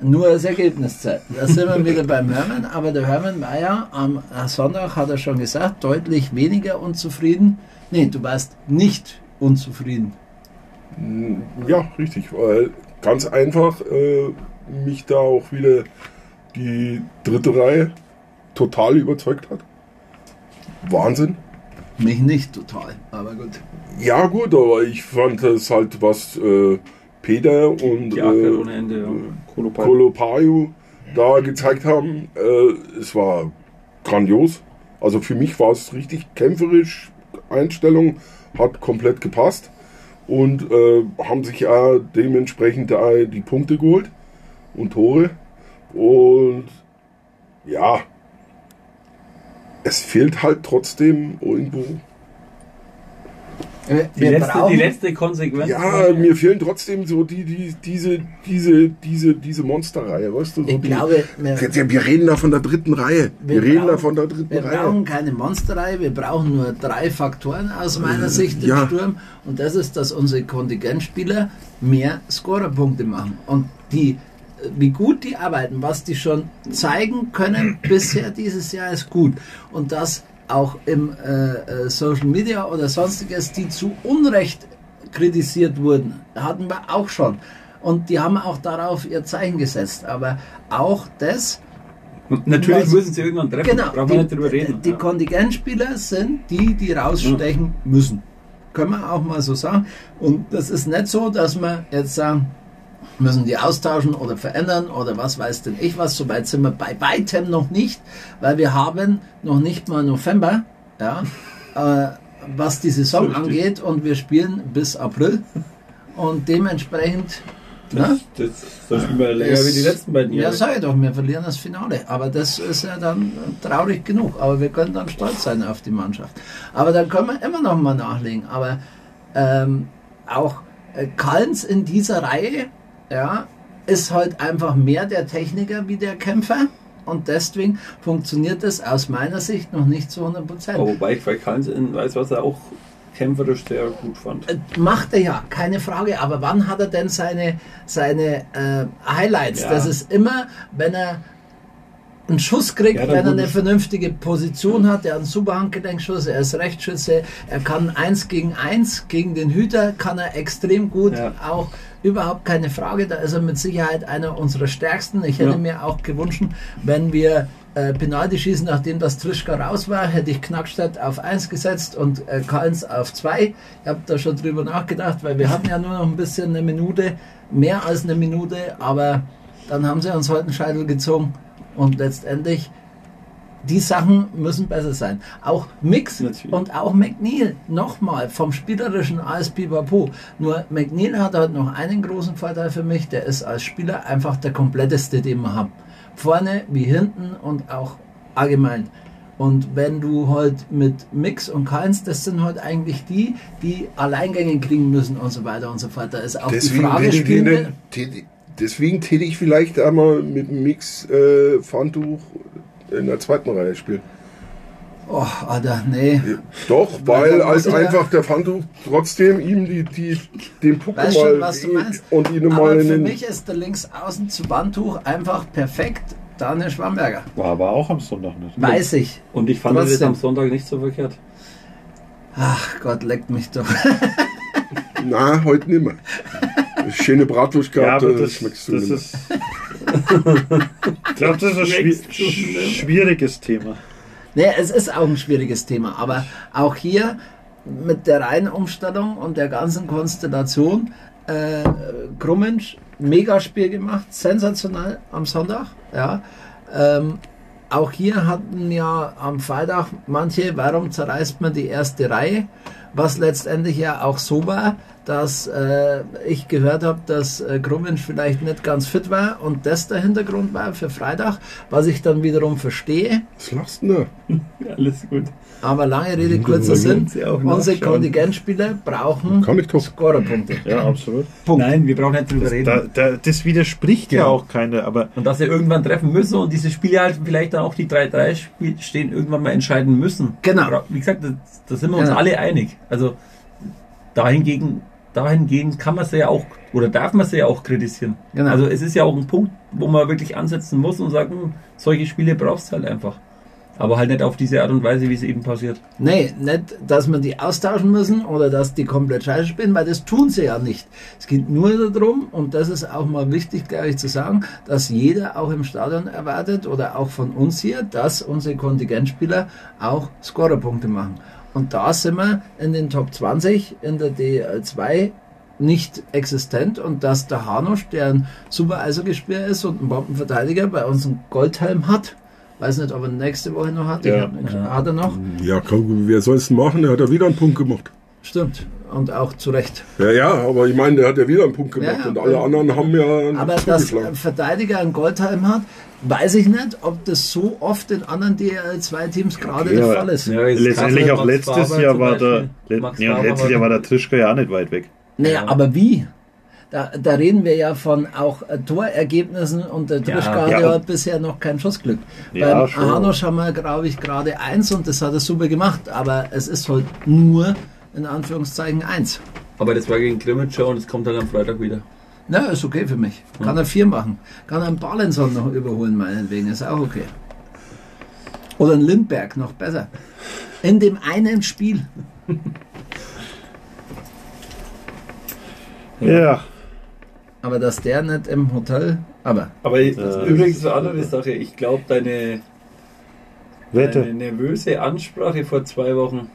Nur als Ergebniszeit. Da sind wir wieder beim Hermann, aber der Hermann war ja am Sonntag, hat er schon gesagt, deutlich weniger unzufrieden. Nee, du warst nicht unzufrieden. Ja, richtig, weil ganz einfach äh, mich da auch wieder die dritte Reihe total überzeugt hat. Wahnsinn. Mich nicht total, aber gut. Ja gut, aber ich fand das halt, was äh, Peter und Die Acker äh, ohne Ende. Ja. Kolopayu da gezeigt haben, äh, es war grandios. Also für mich war es richtig kämpferisch. Einstellung hat komplett gepasst und äh, haben sich ja dementsprechend da die Punkte geholt und Tore. Und ja, es fehlt halt trotzdem irgendwo. Wir, Die, wir letzte, die letzte Konsequenz. Ja, mir fehlen trotzdem so die, die, diese, diese, diese, diese Monsterreihe, weißt du? So ich die, glaube, wir, wir, wir reden da von der dritten Reihe. Wir, Wir reden da brauchen- von der dritten wir Reihe. brauchen keine Monsterreihe, wir brauchen nur drei Faktoren aus meiner Sicht im ja. Sturm. Und das ist, dass unsere Kontingentspieler mehr Scorerpunkte machen. Und die, wie gut die arbeiten, was die schon zeigen können bisher dieses Jahr ist gut. Und das auch im äh, äh, Social Media oder sonstiges, die zu Unrecht kritisiert wurden, hatten wir auch schon. Und die haben auch darauf ihr Zeichen gesetzt. Aber auch das Und natürlich Was- müssen sie irgendwann treffen. Genau, Brauchen die, wir nicht drüber reden. die ja. Kontingentspieler sind die, die rausstechen müssen. Können wir auch mal so sagen. Und das ist nicht so, dass wir jetzt sagen, müssen die austauschen oder verändern oder was weiß denn ich was. Soweit sind wir bei weitem noch nicht, weil wir haben noch nicht mal November, ja, äh, was die Saison angeht und wir spielen bis April und dementsprechend ne? Das, das wir länger wie die letzten beiden Ja, Jahre. sag ich doch, wir verlieren das Finale. Aber das ist ja dann traurig genug. Aber wir können dann stolz sein auf die Mannschaft. Aber dann können wir immer noch mal nachlegen. Aber ähm, auch äh, Kallens in dieser Reihe ja, ist halt einfach mehr der Techniker wie der Kämpfer. Und deswegen funktioniert das aus meiner Sicht noch nicht zu 100 Prozent. Wobei ich bei Karls in Weißwasser auch kämpferisch sehr gut fand. Äh, Macht er ja, keine Frage. Aber wann hat er denn seine, seine äh, Highlights? Ja. Das ist immer, wenn er einen Schuss kriegt, Ja, wenn er eine vernünftige Position hat. Er hat einen super Handgelenkschuss, er ist Rechtsschütze, er kann eins gegen eins gegen den Hüter, kann er extrem gut. Ja. Auch überhaupt keine Frage. Da ist er mit Sicherheit einer unserer stärksten. Ich hätte Ja. mir auch gewünscht, wenn wir äh, Penalty schießen, nachdem das Trischka raus war, hätte ich Knackstadt auf 1 gesetzt und äh, Karls auf 2. Ich habe da schon drüber nachgedacht, weil wir hatten ja nur noch ein bisschen eine Minute, mehr als eine Minute, aber dann haben sie uns heute einen Scheitel gezogen und letztendlich die Sachen müssen besser sein. Auch Mix Natürlich. und auch McNeil, nochmal vom spielerischen als Pipapo. Nur McNeil hat halt noch einen großen Vorteil für mich, der ist als Spieler einfach der kompletteste, den wir haben. Vorne wie hinten und auch allgemein. Und wenn du halt mit Mix und Keins, das sind halt eigentlich die, die Alleingänge kriegen müssen und so weiter und so fort. Da ist auch die Deswegen, Frage, täte, spielen wir, deswegen täte ich vielleicht einmal mit dem Mix äh, Pfandtuch in der zweiten Reihe spielen. oh, Alter, nee. Doch, Weil weil als einfach der Pfandtuch trotzdem ihm die, die, den Puck Weiß mal schon, was du meinst. und ihn mal in für mich ist der Linksaußen zu Wandtuch einfach perfekt. Daniel Schwamberger. War aber auch am Sonntag nicht. Weiß ich. Und ich fand das Trotzdem. am Sonntag nicht so verkehrt. Ach Gott, leckt mich doch. Na, heute nimmer. Schöne Bratwurst Ja, gehabt, aber das, schmeckst du das ist. ich glaube, das ist ein schwi schwieriges Thema. Nee, es ist auch ein schwieriges Thema, aber auch hier mit der Reihenumstellung und der ganzen Konstellation, äh, Krummensch, mega Spiel gemacht, sensationell am Sonntag, ja. Ähm, auch hier hatten ja am Freitag manche, warum zerreißt man die erste Reihe? Was letztendlich ja auch so war, dass äh, ich gehört habe, dass äh, Grummensch vielleicht nicht ganz fit war und das der Hintergrund war für Freitag, was ich dann wiederum verstehe. Was lachst du Alles gut. Aber lange Rede, kurzer Sinn. Sie auch Unsere. Kontingentspieler brauchen. Scorerpunkte. Ja, absolut. Punkt. Nein, wir brauchen nicht drüber reden. Da, da, das widerspricht ja Genau. auch keine, aber Und dass sie irgendwann treffen müssen und diese Spiele halt vielleicht dann auch die 3-3 Spiel- stehen, irgendwann mal entscheiden müssen. Genau. Wie gesagt, da, da sind wir uns Genau. alle einig. Also dahingegen, dahingegen kann man sie ja auch oder darf man sie ja auch kritisieren. Genau. Also es ist ja auch ein Punkt, wo man wirklich ansetzen muss und sagen, solche Spiele brauchst du halt einfach. Aber halt nicht auf diese Art und Weise, wie es eben passiert. Nee, nicht, dass man die austauschen müssen oder dass die komplett scheiße spielen, weil das tun sie ja nicht. Es geht nur darum, und das ist auch mal wichtig, glaube ich, zu sagen, dass jeder auch im Stadion erwartet oder auch von uns hier, dass unsere Kontingentspieler auch Scorerpunkte machen. Und da sind wir in den Top 20 in der DL2 nicht existent und dass der Hanusch, der ein super Eishockeyspieler ist und ein Bombenverteidiger, bei uns einen Goldhelm hat. Weiß nicht, ob er nächste Woche noch hat. Ich Ja. hab. Hat er noch? Ja, komm, wer soll es denn machen? Er hat ja wieder einen Punkt gemacht. Stimmt. Und auch zu Recht. Ja, ja, aber ich meine, der hat ja wieder einen Punkt gemacht Ja, ja. und alle anderen haben ja Aber dass ein Verteidiger einen Goldhelm hat, weiß ich nicht, ob das so oft in anderen DL2-Teams gerade Okay, der Fall ist. Ja, letztendlich auch Max letztes Faber Jahr war der, Max ja, letztes Jahr war der Trischka ja auch nicht weit weg. Naja, Ja. aber wie? Da, da reden wir ja von auch äh, Torergebnissen und der Trischka hat Ja, ja, und- bisher noch kein Schussglück. Ja, Beim schon. Hanusch haben wir, glaube ich, gerade eins und das hat er super gemacht, aber es ist halt nur in Anführungszeichen eins. Aber das war gegen Grimmitschau und es kommt halt am Freitag wieder. Na, ist okay für mich. Kann er vier machen. Kann er einen Balenson noch überholen, meinetwegen. Ist auch okay. Oder einen Lindberg, noch besser. In dem einen Spiel. Ja. Aber dass der nicht im Hotel. Aber Aber Äh. übrigens eine andere Sache. Ich glaube, deine, Wette. deine nervöse Ansprache vor zwei Wochen,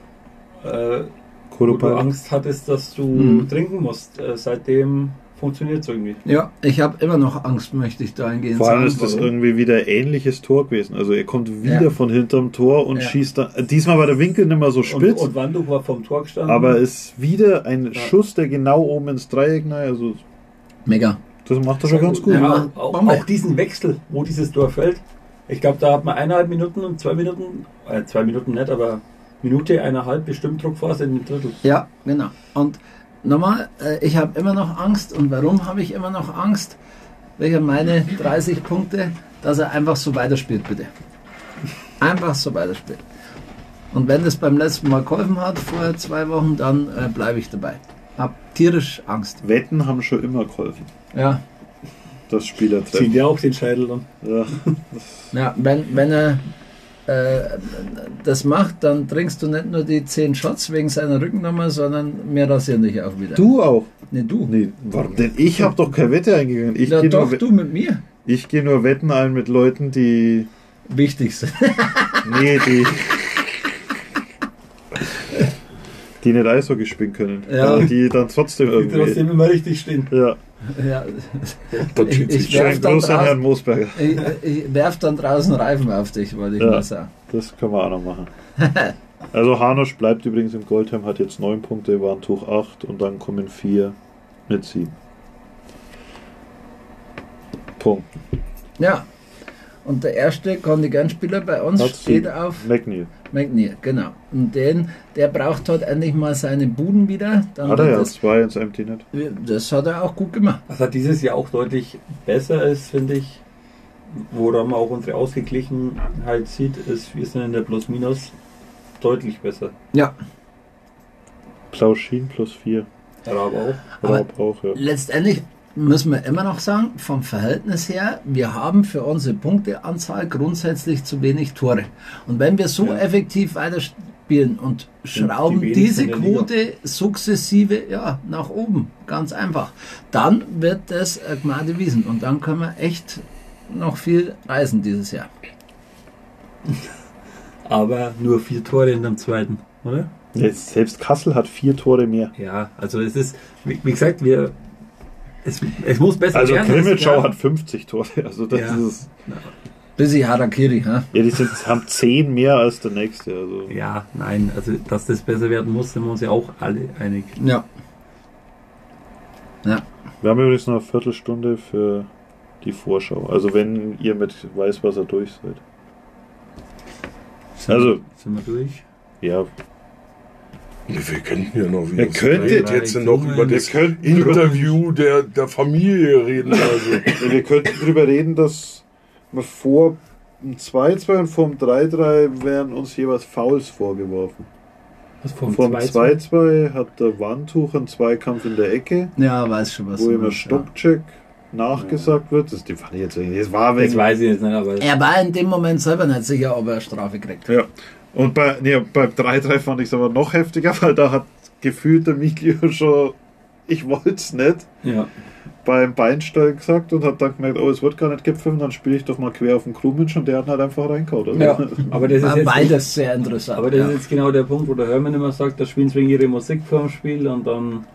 äh, wo du. Angst hattest, dass du Mhm. trinken musst, äh, seitdem funktioniert es irgendwie. ja, ich habe immer noch Angst, möchte ich dahingehend Vor allem sagen. ist das warum? irgendwie wieder ein ähnliches Tor gewesen. Also er kommt wieder Ja. von hinterm Tor und Ja. schießt dann. äh, Diesmal war der Winkel nicht mehr so Und, spitz, und Wanduch war vom Tor gestanden. aber es ist wieder ein Ja. Schuss, der genau oben ins Dreieck nein, Also Mega. das macht er schon ganz gut. Ja. Auch, auch diesen Wechsel, wo dieses Tor fällt. Ich glaube, da hat man eineinhalb Minuten und zwei Minuten, äh, zwei Minuten nicht, aber Minute, eineinhalb bestimmt Druckphase in den Drittel. Ja, genau. Und nochmal, äh, ich habe immer noch Angst. Und warum habe ich immer noch Angst? Welche meine 30 Punkte, dass er einfach so weiterspielt, bitte. Einfach so weiterspielt. Und wenn das beim letzten Mal geholfen hat, vor zwei Wochen, dann äh, bleibe ich dabei. Hab tierisch Angst. Wetten haben schon immer geholfen. Ja, Das Spieler treffen. dir auch den Schädel dann. Ja. ja wenn, wenn er äh, das macht, dann trinkst du nicht nur die 10 Shots wegen seiner Rückennummer, sondern wir rasieren dich auch wieder. Du auch. Nee, du. Nee, warum denn? Ich habe doch keine Wette eingegangen. Ich ja, gehe doch, nur, du mit mir. ich geh nur Wetten ein mit Leuten, die. Wichtig sind. Nee, die. die nicht Eishockey spielen können. Ja. Die dann trotzdem Die irgendwie. trotzdem immer richtig stehen. Ja, Ja, Dann ich- ich werf dann Gruß drauf. Herrn Moosberger. ich, ich werf dann draußen Reifen auf dich, wollte ich Ja. mal sagen. Das können wir auch noch machen. Also Hanusch bleibt übrigens im Goldheim, hat jetzt 9 Punkte, Warntuch 8 und dann kommen 4 mit 7. Punkt. Ja. Und der erste Kontingentspieler bei uns Hat steht auf McNeil. McNeil, genau. Und den, der braucht halt endlich mal seine Buden wieder. Dann Hat er ja das, zwei ins Empty Net. das hat er auch gut gemacht. Was halt dieses Jahr auch deutlich besser ist, finde ich, woran man auch unsere Ausgeglichenheit sieht, ist, wir sind in der Plus-Minus deutlich besser. Ja. Plauschin plus 4. Raab auch. Aber- Raub auch, ja. Letztendlich müssen wir immer noch sagen, vom Verhältnis her, wir haben für unsere Punkteanzahl grundsätzlich zu wenig Tore. Und wenn wir so Ja. effektiv weiterspielen und schrauben die diese. Quote sukzessive ja, nach oben, ganz einfach, dann wird das äh, Gnade wiesen. Und dann können wir echt noch viel reisen dieses Jahr. Aber nur vier Tore in dem zweiten, oder? Jetzt, selbst Kassel hat 4 Tore mehr. Ja, also es ist, wie, wie gesagt, wir. Es, es muss besser Also werden. das Grimmitschau Jahr. hat 50 Tore. Also das Ja. ist. Busy Harakiri, ha? Ja, die sind, haben zehn mehr als der nächste. Also. Ja, nein, also dass das besser werden muss, sind wir uns ja auch alle einig. Ja. Ja. Wir haben übrigens noch eine Viertelstunde für die Vorschau. Also wenn ihr mit Weißwasser durch seid. Sind, Also- sind wir durch? Ja, Wir könnten ja noch Wir könnten jetzt noch über das Interview der, der Familie reden. Also. wir könnten drüber reden, dass wir vor dem 2-2 und vor dem 3-3 werden uns jeweils Fouls vorgeworfen. Was vom Vor dem 2-2? 2-2 hat der Wandtuch einen Zweikampf in der Ecke, Ja, weiß schon, was wo immer meinst, Stoppcheck nachgesagt wird. Das, die fand ich jetzt. Das war Das wegen, weiß ich jetzt nicht, aber ja. Er war in dem Moment selber nicht sicher, ob er Strafe kriegt. Ja. Und bei, nee, beim 3-3 fand ich es aber noch heftiger, weil da hat gefühlt der Miglio schon, ich wollte es nicht, ja. beim Beinsteigen gesagt und hat dann gemerkt, oh, es wird gar nicht gepfiffen, dann spiele ich doch mal quer auf den Krummitsch und der hat halt einfach reingehauen. Also. ja. Aber das ist jetzt beides sehr interessant. Aber das ja. ist jetzt genau der Punkt, wo der Hermann immer sagt, da spielen sie wegen ihre Musik vor dem Spiel und dann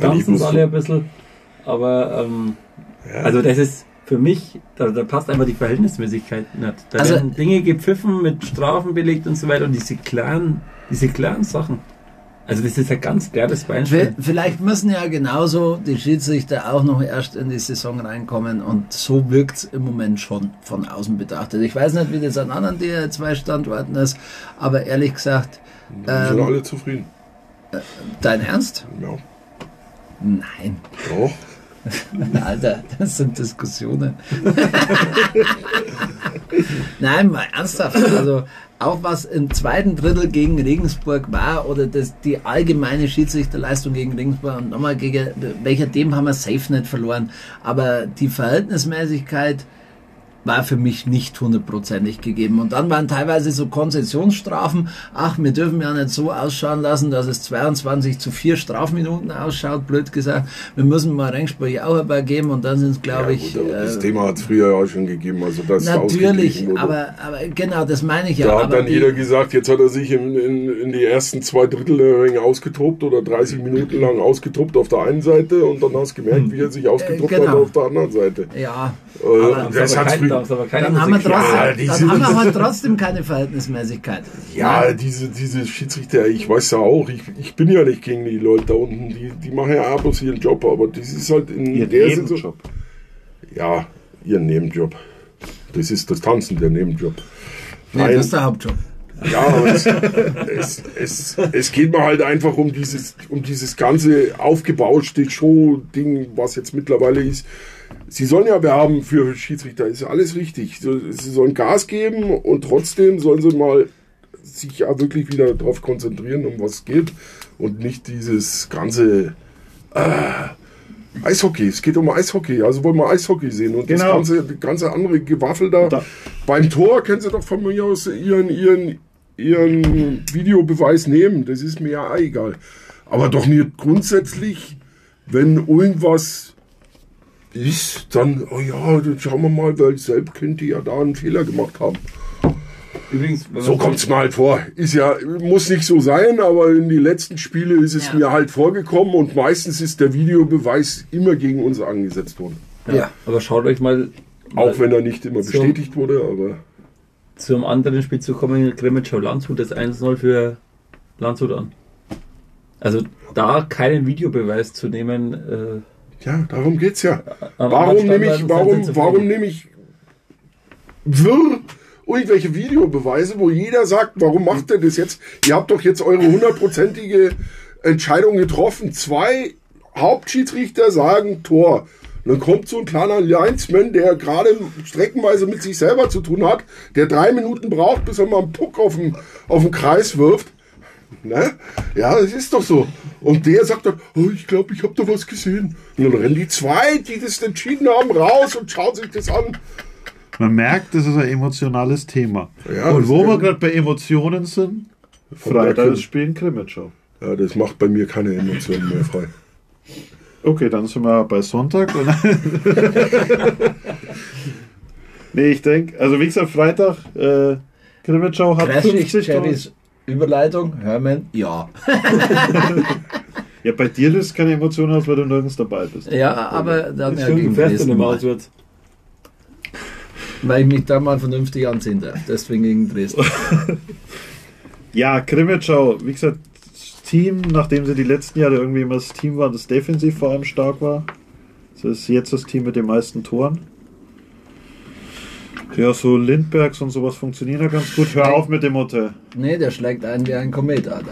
tanzen sie alle so- ein bisschen. Aber ähm, Ja. also das ist für mich, da, da passt einfach die Verhältnismäßigkeit nicht. Da Also- werden Dinge gepfiffen, mit Strafen belegt und so weiter und diese klaren, diese klaren Sachen. Also das ist ein ganz klares Beinspiel. Vielleicht müssen ja genauso die Schiedsrichter auch noch erst in die Saison reinkommen und so wirkt es im Moment schon von außen betrachtet. Ich weiß nicht, wie das an anderen DL2 Standorten ist, aber ehrlich gesagt, Die sind ähm, alle zufrieden. dein Ernst? Ja. Nein, Doch. Alter, das sind Diskussionen. Nein, mal ernsthaft. Also auch was im zweiten Drittel gegen Regensburg war oder das, die allgemeine Schiedsrichterleistung gegen Regensburg und nochmal gegen welcher dem haben wir safe nicht verloren. Aber die Verhältnismäßigkeit war für mich nicht hundertprozentig gegeben. Und dann waren teilweise so Konzessionsstrafen. Ach, wir dürfen ja nicht so ausschauen lassen, dass es 22 zu 4 Strafminuten ausschaut, blöd gesagt. Wir müssen mal Ringspiel auch geben und dann sind es, glaube ja, ich, gut, das äh, Thema hat es früher ja auch schon gegeben. Also das natürlich, aber, aber genau, das meine ich ja. Da hat aber dann die- jeder gesagt, jetzt hat er sich in, in, in die ersten zwei Drittel der Ringe ausgetobt oder 30 Minuten lang ausgetobt auf der einen Seite und dann hast du gemerkt, wie er sich ausgetobt Äh, genau. hat auf der anderen Seite. ja, Äh, Aber- das kein, früher- aber keine dann haben, wir Musik. trotzdem, Ja, dann haben wir halt trotzdem keine Verhältnismäßigkeit. Ja, diese, diese Schiedsrichter, ich weiß ja auch, ich, ich bin ja nicht gegen die Leute da unten, die, die machen ja auch bloß ihren Job, aber das ist halt in Ihr der Saison. Nebenjob. Ja, ihren Nebenjob. Das ist das Tanzen, der Nebenjob. Nee, Nein. das ist der Hauptjob. Ja, es, es, es, es geht mir halt einfach um dieses, um dieses ganze aufgebauschte Show-Ding, was jetzt mittlerweile ist. Sie sollen ja werben für Schiedsrichter, ist ja alles richtig. Sie sollen Gas geben und trotzdem sollen sie mal sich ja wirklich wieder darauf konzentrieren, um was es geht und nicht dieses ganze äh, Eishockey. Es geht um Eishockey, also wollen wir Eishockey sehen und das Genau. ganze, die ganze andere Gewaffel da. Da- Beim Tor können sie doch von mir aus ihren, ihren, ihren Videobeweis nehmen. Das ist mir ja auch egal. Aber doch nicht grundsätzlich, wenn irgendwas ist, dann, oh ja, dann schauen wir mal, weil selbst könnte ja da einen Fehler gemacht haben. Übrigens, So kommt es mir halt vor. Ist ja, muss nicht so sein, aber in die letzten Spiele ist es Ja. mir halt vorgekommen und meistens ist der Videobeweis immer gegen uns angesetzt worden. Ja, Ja. aber schaut euch mal Auch wenn er nicht immer bestätigt wurde, aber zum anderen Spiel zu kommen, Grimmitschau Landshut das 1-0 für Landshut an. Also da keinen Videobeweis zu nehmen. Äh, ja, darum geht's ja. Warum nehme ich, warum, warum nehme ich wirr irgendwelche Videobeweise, wo jeder sagt, warum macht ihr das jetzt? Ihr habt doch jetzt eure hundertprozentige Entscheidung getroffen. Zwei Hauptschiedsrichter sagen Tor. Und dann kommt so ein kleiner Linesman, der gerade streckenweise mit sich selber zu tun hat, der drei Minuten braucht, bis er mal einen Puck auf den, auf den Kreis wirft. Ne? Ja, das ist doch so. Und der sagt dann, oh, ich glaube, ich habe da was gesehen. Und dann rennen die zwei, die das entschieden haben, raus und schauen sich das an. Man merkt, das ist ein emotionales Thema. Ja, und wo ist- wir gerade bei Emotionen sind, Freitag der das Spiel in Krimitschau. Ja, das macht bei mir keine Emotionen mehr frei. Okay, dann sind wir bei Sonntag. Nee, ich denke, also wie gesagt, Freitag, äh, Krimitschau hat Crashig 50 Chevys Überleitung, Hermann, ja. Ja, bei dir löst keine Emotionen aus, weil du nirgends dabei bist. Ja, aber dann ist ja gegen fest in mal. Auswärts. Weil ich mich da mal vernünftig anziehen darf. Deswegen gegen Dresden. Ja, Krimitschau, wie gesagt, Team, nachdem sie die letzten Jahre irgendwie immer das Team waren, das defensiv vor allem stark war. Das ist jetzt das Team mit den meisten Toren. Ja, so Lindbergs und sowas funktionieren ja ganz gut. Hör auf mit dem Hotel. Nee, der schlägt ein wie ein Komet, Alter.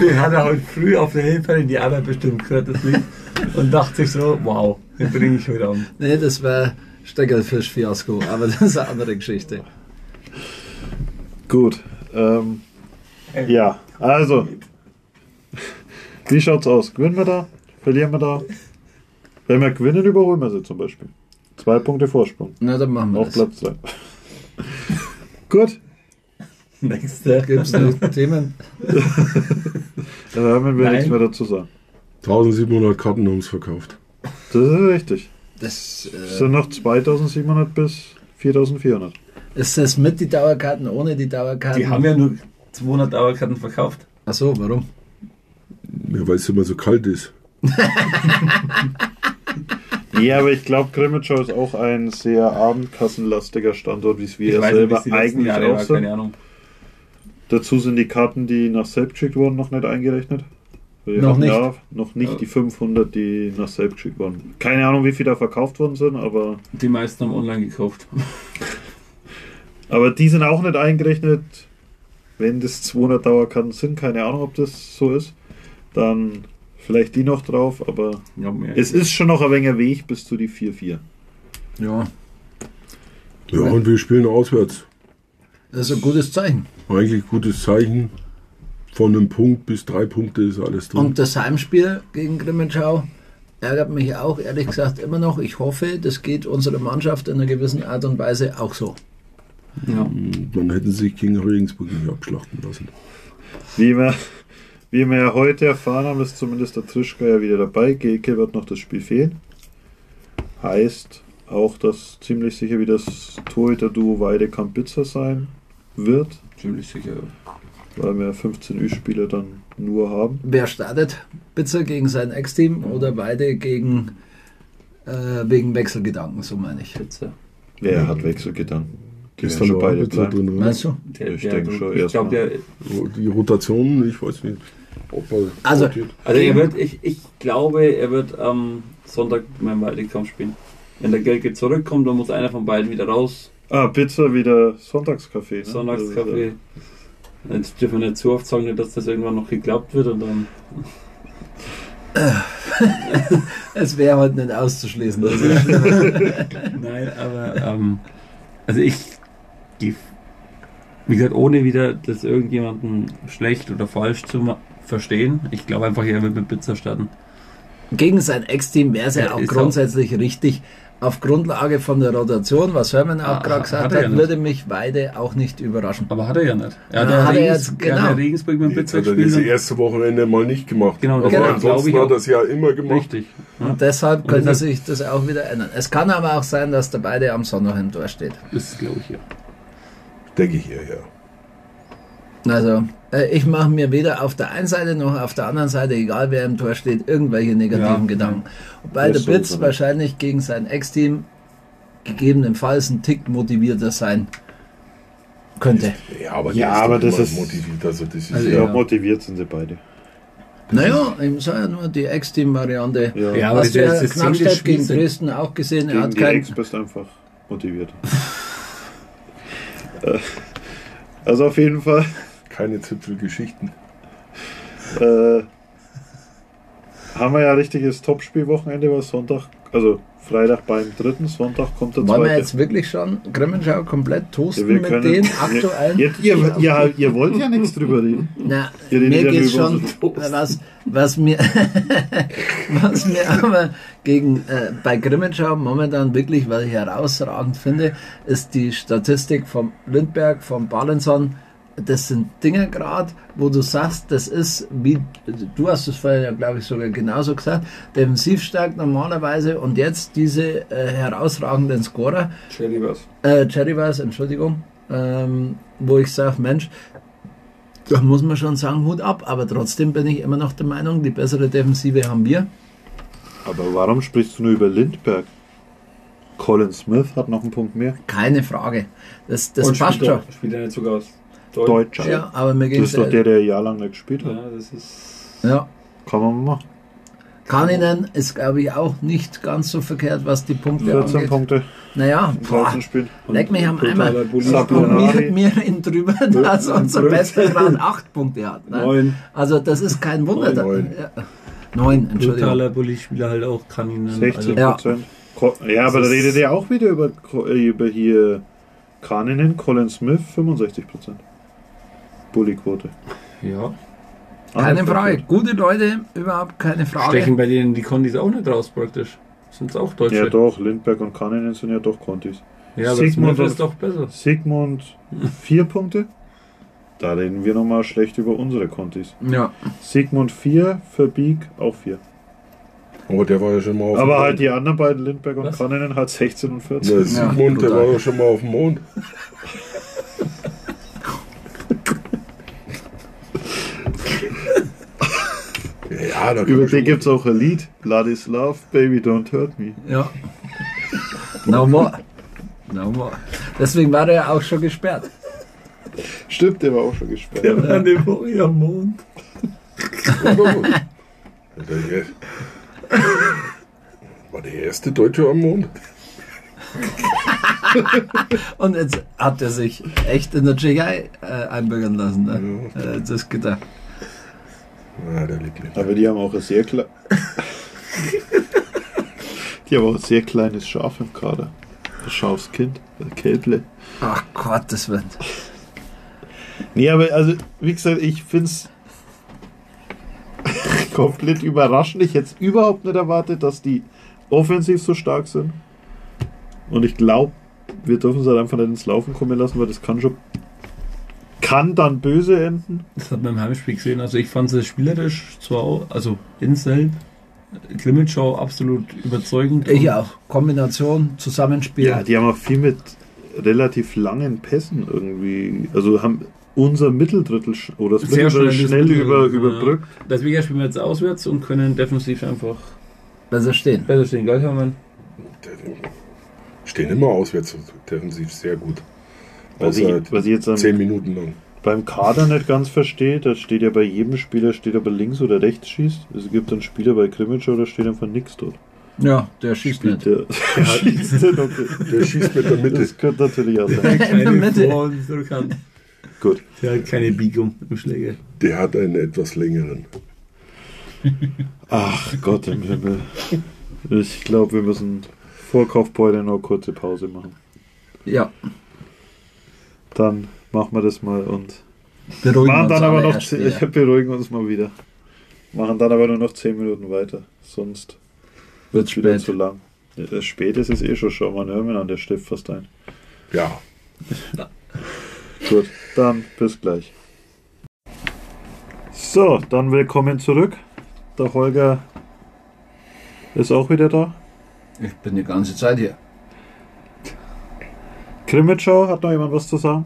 Den hat er heute früh auf der Hilfe in die Arbeit bestimmt gehört, das Lied. Und dachte sich so, wow, den bringe ich heute an. Nee, das war Steckelfisch-Fiasko, aber das ist eine andere Geschichte. Gut. Ähm, ja, also. Wie schaut's aus? Gewinnen wir da? Verlieren wir da? Wenn wir gewinnen, überholen wir sie zum Beispiel. Zwei Punkte Vorsprung. Na, dann machen wir Auf das. Platz 2. Gut, Nächste. Gibt es noch Themen? dann haben wir Nein. nichts mehr dazu sagen. 1700 Karten haben es verkauft. Das ist richtig. Das, Es äh, sind noch 2700 bis 4400. ist das mit die Dauerkarten, ohne die Dauerkarten? Die haben ja nur 200 Dauerkarten verkauft. Achso, warum? Ja, weil es immer so kalt ist. Ja, aber ich glaube, Grimmitschau ist auch ein sehr abendkassenlastiger Standort, wie es wir weiß nicht, selber wie eigentlich Jahre auch sind. keine Ahnung. Dazu sind die Karten, die nach selbst geschickt wurden, noch nicht eingerechnet. Wir Noch nicht? Ja, noch nicht die 500, die nach selbst geschickt wurden. Keine Ahnung, wie viele da verkauft worden sind, aber, Die meisten haben online gekauft. aber die sind auch nicht eingerechnet. Wenn das 200 Dauerkarten sind, keine Ahnung, ob das so ist, dann vielleicht die noch drauf, aber Ja, mehr. es ist schon noch ein wenig Weg bis zu die 4-4. Ja, Ja, und wir spielen auswärts. das ist ein gutes Zeichen. Eigentlich gutes Zeichen. Von einem Punkt bis drei Punkte ist alles drin. Und das Heimspiel gegen Grimmenschau ärgert mich auch, ehrlich gesagt, immer noch. Ich hoffe, das geht unserer Mannschaft in einer gewissen Art und Weise auch so. Ja. Man hätte sich gegen Regensburg nicht abschlachten lassen. Wie wir, wie wir ja heute erfahren haben, ist zumindest der Trischka ja wieder dabei. Geke wird noch das Spiel fehlen. Heißt auch, dass ziemlich sicher wieder das Torhüter-Duo Weidekamp-Bitzer sein wird, Ziemlich sicher. weil wir 15 Ü-Spieler dann nur haben. Wer startet? Bitzer gegen sein Ex-Team oder beide gegen äh, wegen Wechselgedanken, so meine ich. Pizza. Wer hat Wechselgedanken? Schon beide Pizza bleiben. drin. oder? Meinst du? Der, Ich denke schon ich glaube, der. Die Rotation, ich weiß nicht. Ob er Also- rotiert. Also er wird, ich, ich glaube, er wird am Sonntag beim Weidekampf spielen. Wenn der Gelke zurückkommt, dann muss einer von beiden wieder raus. Ah, Pizza wieder Sonntagskaffee. Ne? Sonntagskaffee. Jetzt dürfen wir nicht zu oft sagen, dass das irgendwann noch geglaubt wird und dann. Es wäre heute nicht auszuschließen. Ist Nein, aber ähm, also ich die, wie gesagt, ohne wieder das irgendjemanden schlecht oder falsch zu verstehen. Ich glaube einfach, er wird mit Pizza starten. Gegen sein Ex-Team wäre es ja Ja, auch grundsätzlich richtig. Auf Grundlage von der Rotation, was Hermann auch Ah, gerade hat gesagt ja hat, nicht. würde mich Weide auch nicht überraschen. Aber hat er ja nicht. Er hat, Na, ja, hat er Regens, jetzt- er hat ja genau. Regensburg mit Jetzt Pizza hat er das und- erste Wochenende mal nicht gemacht. Genau, das aber war, ansonsten ich, hat auch- er es ja immer gemacht. Richtig. Ja, Und deshalb könnte sich das auch wieder ändern. Es kann aber auch sein, dass der beide am Sonntag im Tor steht. das glaube ich ja. Denke ich eher, ja. Also, äh, ich mache mir weder auf der einen Seite noch auf der anderen Seite, egal wer im Tor steht, irgendwelche negativen Ja, Gedanken. Wobei der Das Blitz sowieso. wahrscheinlich gegen sein Ex-Team gegebenenfalls ein Tick motivierter sein könnte. Ja, aber, Ja, aber das ist- motiviert. Also das ist Also ja, Ja, motiviert sind sie beide. Naja, ich sage ja nur die Ex-Team-Variante. Ja, Ja, aber Hast du das das Knackstedt gegen Dresden auch gesehen, er gegen hat die kein... Ex bist einfach motiviert. Äh, also auf jeden Fall keine Zipfelgeschichten. äh, haben wir ja ein richtiges Topspielwochenende, was Sonntag, also Freitag beim dritten, Sonntag kommt der Wollen wir jetzt wirklich schon Grimmenschau komplett toasten Ja, wir mit können- den aktuellen? Jetzt, ihr, ihr, ihr wollt ja nichts drüber reden. Na, mir ja geht's nur schon, was, was mir, was mir aber gegen, äh, bei Grimmenschau momentan wirklich, was ich herausragend finde, ist die Statistik vom Lindberg, vom Balenson. Das sind Dinge gerade, wo du sagst, das ist, wie, du hast es vorher ja, glaube ich, sogar genauso gesagt, defensiv stark normalerweise und jetzt diese äh, herausragenden Scorer, Cherry was. äh, Cherry Wars, Entschuldigung, ähm, wo ich sage, Mensch, da muss man schon sagen, Hut ab, aber trotzdem bin ich immer noch der Meinung, die bessere Defensive haben wir. Aber warum sprichst du nur über Lindberg? Colin Smith hat noch einen Punkt mehr. Keine Frage. Das, das Und passt spielt schon. Spielt er nicht sogar aus? Deutscher. Ja, aber mir ging Das es ist doch der, der jahrelang nicht gespielt hat. Ja, das ist. ja. Kann man machen. Kaninen ist, glaube ich, auch nicht ganz so verkehrt, was die Punkte 14 angeht. Punkte Naja, in boah, 13 Spielen. leck mich am Eimer. Wir, wir in drüber, dass unser bester gerade acht Punkte hat. Ne? Neun. Also das ist kein Wunder. Neun. Ja. Neun, Entschuldigung. Totaler Bulli-Spieler halt auch kann ihn. 16 Ja. Prozent. Ja. aber da redet ihr auch wieder über, äh, über hier Kaninen, Colin Smith, 65 Prozent. Bulli-Quote. ja. Keine Frage. Gute Leute, überhaupt keine Frage. Stechen bei denen die Kondis auch nicht raus praktisch. Sind es auch Deutsche? Ja doch, Lindberg und Kaninen sind ja doch Contis. Ja, aber Sigmund ist doch besser. Sigmund, 4 Punkte. Da reden wir nochmal schlecht über unsere Contis. Ja. Sigmund 4, Verbieg auch 4. Aber der war ja schon mal auf Aber dem halt die anderen beiden, Lindberg und Was? Kaninen, halt 16 und 14. Der Ja, Sigmund, der brutal. war ja schon mal auf dem Mond. ja, Über den gibt es auch ein Lied. Blood is love, baby, don't hurt me. Ja. No more. No more. Deswegen war er ja auch schon gesperrt. Stimmt, der war auch schon gesperrt. Der war eine Woche am Mond. Der, der, war der erste Deutsche am Mond? Und jetzt hat er sich echt in der Tschechei äh, einbürgern lassen. Ne? Ja. Äh, das gedacht. Ja, der liegt nicht. Aber die haben auch ein sehr klein. die haben auch ein sehr kleines Schaf im Kader. Das Schafskind, das Kälble. Ach Gottes Willen. Nee, aber also, wie gesagt, ich finde es komplett überraschend. Ich hätte es überhaupt nicht erwartet, dass die offensiv so stark sind. Und ich glaube, wir dürfen es halt einfach nicht ins Laufen kommen lassen, weil das kann schon. Kann dann böse enden. Das hat man im Heimspiel gesehen. Also ich fand es spielerisch zwar auch, also Insel, Klimitschau absolut überzeugend. Ich auch. Kombination, Zusammenspiel. Ja, die haben auch viel mit relativ langen Pässen irgendwie. Also haben unser Mitteldrittel oder das Sehr Mitteldrittel schnell über, ja. überbrückt. Deswegen spielen wir jetzt auswärts und können defensiv einfach Besser stehen. besser stehen. Gleich haben wir stehen immer auswärts defensiv sehr gut. Was ich, was ich jetzt am, zehn Minuten lang. beim Kader nicht ganz verstehe, da steht ja bei jedem Spieler, steht aber links oder rechts schießt. Es gibt einen Spieler bei Krimitschau, da steht einfach nichts dort. Ja, der schießt nicht. Der, der schießt nicht, okay. Der schießt mit der Mitte. Das könnte natürlich auch sein. In der keine Mitte. Vor- und Rückhand. Gut. Der hat keine Biegung im Schläger. Der hat einen etwas längeren. Ach Gott im Himmel. Ich glaube, wir müssen vor Kaufbeutel noch kurze Pause machen. Ja, Dann machen wir das mal und beruhigen machen uns dann aber noch zehn, ich beruhigen uns mal wieder. Machen dann aber nur noch 10 Minuten weiter. Sonst wird es wieder spät. zu lang. Ja, spät ist es eh schon. Schau mal, hören wir an, der Stift fast ein. Ja, Gut, dann bis gleich. So, dann willkommen zurück. Der Holger ist auch wieder da. Ich bin die ganze Zeit hier. Krimitschau, hat noch jemand was zu sagen?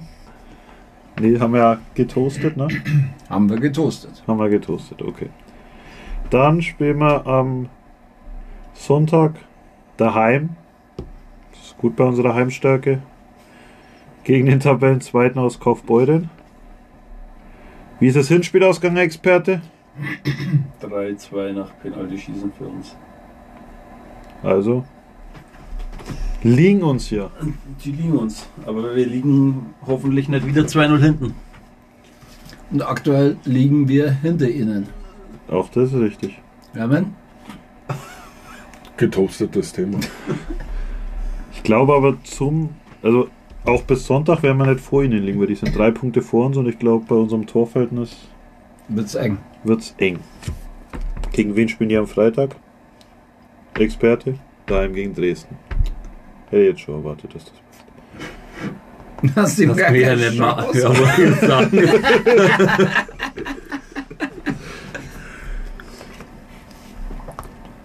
Nee, haben wir ja getoastet, ne? Haben wir getoastet. Haben wir getoastet, okay. Dann spielen wir am Sonntag daheim. Das ist gut bei unserer Heimstärke. Gegen den Tabellenzweiten aus Kaufbeuren. Wie ist das Hinspiel ausgegangen, Experte? 3-2 nach Penalty schießen für uns. Also, liegen uns ja. Die liegen uns. Aber wir liegen hoffentlich nicht wieder 2-0 hinten. Und aktuell liegen wir hinter ihnen. Auch das ist richtig. Amen. getoastetes Thema. Ich glaube aber zum, also auch bis Sonntag werden wir nicht vor ihnen liegen, weil die sind drei Punkte vor uns und ich glaube bei unserem Torverhältnis Wird's eng. wird es eng. Gegen wen spielen die am Freitag? Experte? Daheim gegen Dresden. Hätte jetzt schon erwartet, dass das. Hast du Das gar will ja keine nicht mal Chance. ja, wollte ich sagen.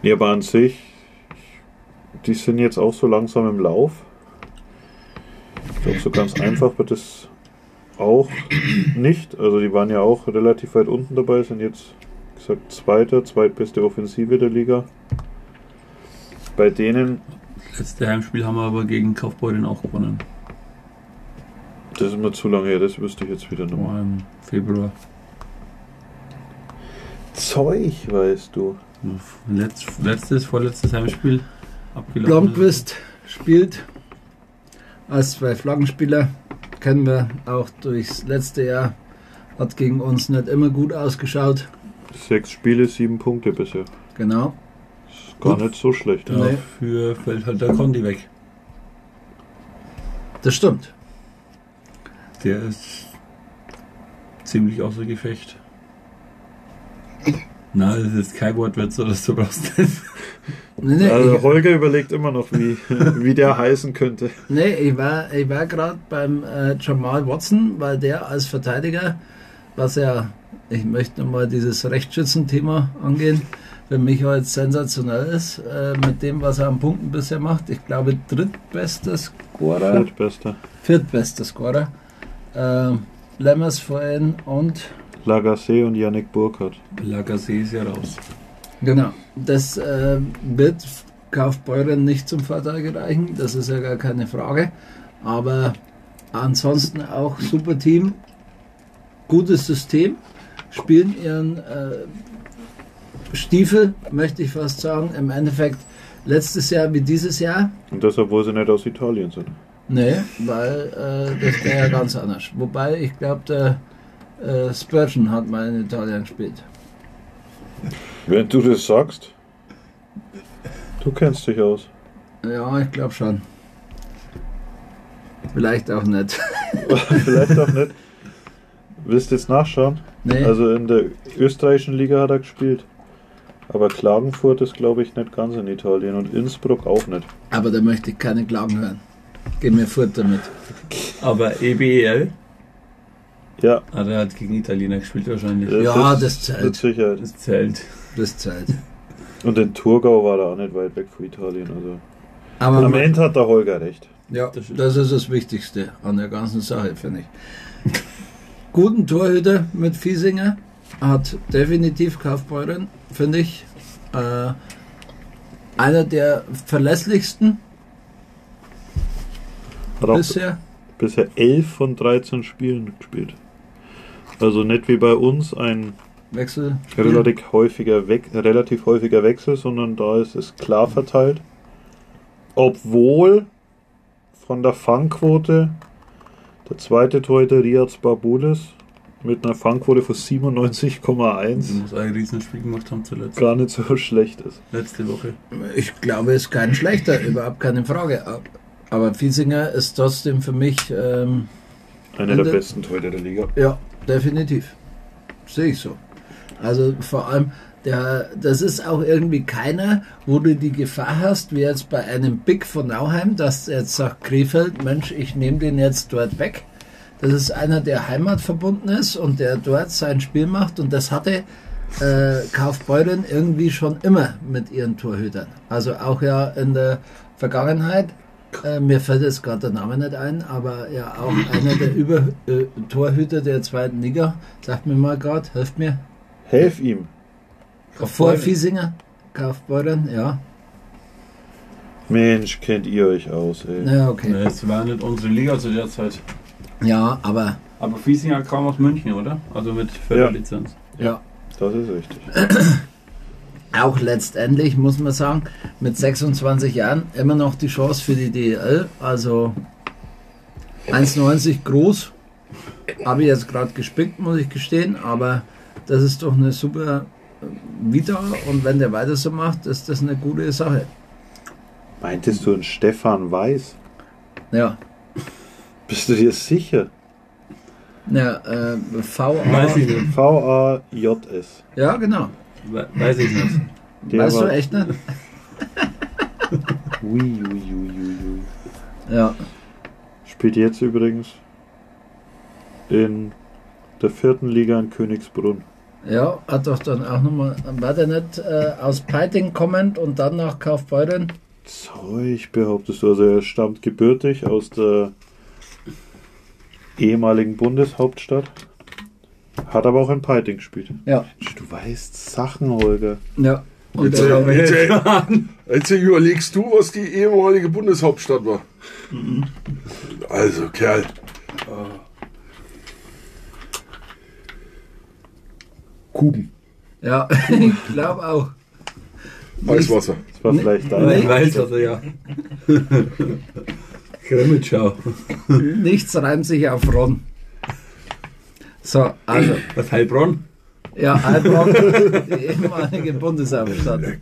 Ja, aber an sich, die sind jetzt auch so langsam im Lauf. Ich glaube, so ganz einfach wird es auch nicht. Also die waren ja auch relativ weit unten dabei, sind jetzt wie gesagt Zweiter, zweitbeste Offensive der Liga. bei denen, Letzte Heimspiel haben wir aber gegen Kaufbeuren auch gewonnen. das ist mir zu lange her, das wüsste ich jetzt wieder nochmal. im Februar. Zeug, weißt du. Letz, letztes, vorletztes Heimspiel abgelaufen. Blomqvist spielt als zwei Flaggenspieler. Kennen wir auch durchs letzte Jahr. Hat gegen uns nicht immer gut ausgeschaut. Sechs Spiele, sieben Punkte bisher. Genau. Ist gar nicht so schlecht. Dafür fällt halt der Condi weg. Das stimmt. Der ist ziemlich außer Gefecht. Na, das ist kein Wortwitz, oder du brauchst nicht. Nee, nee, Also ich, Holger überlegt immer noch, wie, wie der heißen könnte. nee, ich war, ich war gerade beim äh, Jamal Watson, weil der als Verteidiger, was ja, ich möchte nochmal dieses Rechtsschützen-Thema angehen, für mich halt sensationell ist, äh, mit dem, was er an Punkten bisher macht. Ich glaube, drittbester Scorer. Viertbester. viertbester Scorer. Äh, Lemmers vorhin und Lagasse und Yannick Burkhardt. Lagasse ist ja raus. genau. Das äh, wird Kaufbeuren nicht zum Vorteil gereichen, das ist ja gar keine Frage. Aber ansonsten auch super Team, gutes System, spielen ihren äh, Stiefel, möchte ich fast sagen, im Endeffekt letztes Jahr wie dieses Jahr. Und das, obwohl sie nicht aus Italien sind. Nee, weil äh, das wäre ja ganz anders. Wobei, ich glaube, der äh, Spurgeon hat mal in Italien gespielt. Wenn du das sagst, du kennst dich aus. Ja, ich glaube schon. Vielleicht auch nicht. Vielleicht auch nicht. Willst du jetzt nachschauen? Nee, Also in der österreichischen Liga hat er gespielt. Aber Klagenfurt ist, glaube ich, nicht ganz in Italien und Innsbruck auch nicht. aber da möchte ich keine Klagen hören. Geh mir fort damit. Aber E EBEL, Ja, ah, der hat gegen Italiener gespielt wahrscheinlich. äh, Ja, das, das zählt. Mit Sicherheit. Das zählt. Das Zeit. Und in Thurgau war er auch nicht weit weg von Italien. Also. Aber Am Ende hat der Holger recht. ja, das ist das Wichtigste an der ganzen Sache, finde ich. Guten Torhüter mit Fiesinger hat definitiv Kaufbeuren, finde ich. Äh, einer der verlässlichsten auch bisher. bisher 11 von 13 Spielen gespielt. Also nicht wie bei uns ein Wechsel. relativ häufiger, We relativ häufiger Wechsel, sondern da ist es klar verteilt. Obwohl von der Fangquote der zweite Torhüter Riaz Barbulis mit einer Fangquote von 97,1 muss ein Riesenspiel gemacht haben zuletzt. gar nicht so schlecht ist. Letzte Woche. Ich glaube, es ist kein schlechter, überhaupt keine Frage. Aber Fiesinger ist trotzdem für mich, ähm, Einer der Ende. besten Torhüter der Liga. ja, definitiv. Sehe ich so. Also vor allem, der, das ist auch irgendwie keiner, wo du die Gefahr hast, wie jetzt bei einem Big von Nauheim, dass jetzt sagt, Krefeld, Mensch, ich nehme den jetzt dort weg. Das ist einer, der heimatverbunden ist und der dort sein Spiel macht und das hatte äh, Kaufbeuren irgendwie schon immer mit ihren Torhütern. Also auch ja in der Vergangenheit. Äh, mir fällt jetzt gerade der Name nicht ein, aber ja auch einer der Über äh, Torhüter der zweiten Liga. Sagt mir mal gerade, hilft mir. Helf ihm. Vor Fiesinger, Kaufbeuren, ja. Mensch, kennt ihr euch aus, ey. Ja, okay. Ne, Es war nicht unsere Liga zu der Zeit. Ja, aber Aber Fiesinger kam aus München, oder? Also mit Förderlizenz. ja. Das ist richtig. Auch letztendlich muss man sagen, mit 26 Jahren immer noch die Chance für die DL. Also 1,90 groß. Habe ich jetzt gerade gespickt, muss ich gestehen. Aber das ist doch eine super äh, Vita. Und wenn der weiter so macht, ist das eine gute Sache. Meintest du einen Stefan Weiß? Ja. Bist du dir sicher? Ja, äh, VA. Weiß ich nicht. V-A-J-S. Ja, genau. We- Weiß ich nicht. Der weißt war- du echt nicht? Ui, ui, ui, ui, ui. Ja. Spielt jetzt übrigens in der vierten Liga in Königsbrunn. Ja, hat doch dann auch nochmal, war der nicht äh, aus Peiting kommend und dann nach Kaufbeuren? Zeug behauptest du. Also er stammt gebürtig aus der ehemaligen Bundeshauptstadt. Hat aber auch in Peiting gespielt. Ja. Mensch, Du weißt Sachen, Holger. Ja. Und Jetzt, äh, jetzt, äh, jetzt überlegst du, was die ehemalige Bundeshauptstadt war. Also, Kerl. Kuben, ja, ich glaube auch. Eiswasser. Das war vielleicht dein. Ich weiß also ja. Grimmitschau. Nichts reimt sich auf Ron. So, also, Was Heilbronn? ja, Heilbronn, die ehemalige Bundeshauptstadt.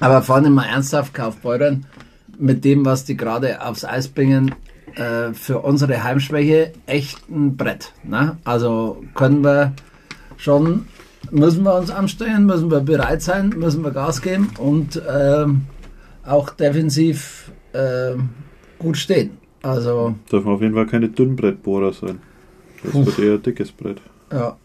Aber vorne mal ernsthaft, Kaufbeuren, mit dem, was die gerade aufs Eis bringen, äh, für unsere Heimschwäche echt ein Brett. Ne? Also können wir schon, müssen wir uns anstrengen, müssen wir bereit sein, müssen wir Gas geben und ähm, auch defensiv ähm, gut stehen. Also, Dürfen auf jeden Fall keine Dünnbrettbohrer sein. Das wird eher ein dickes Brett. ja.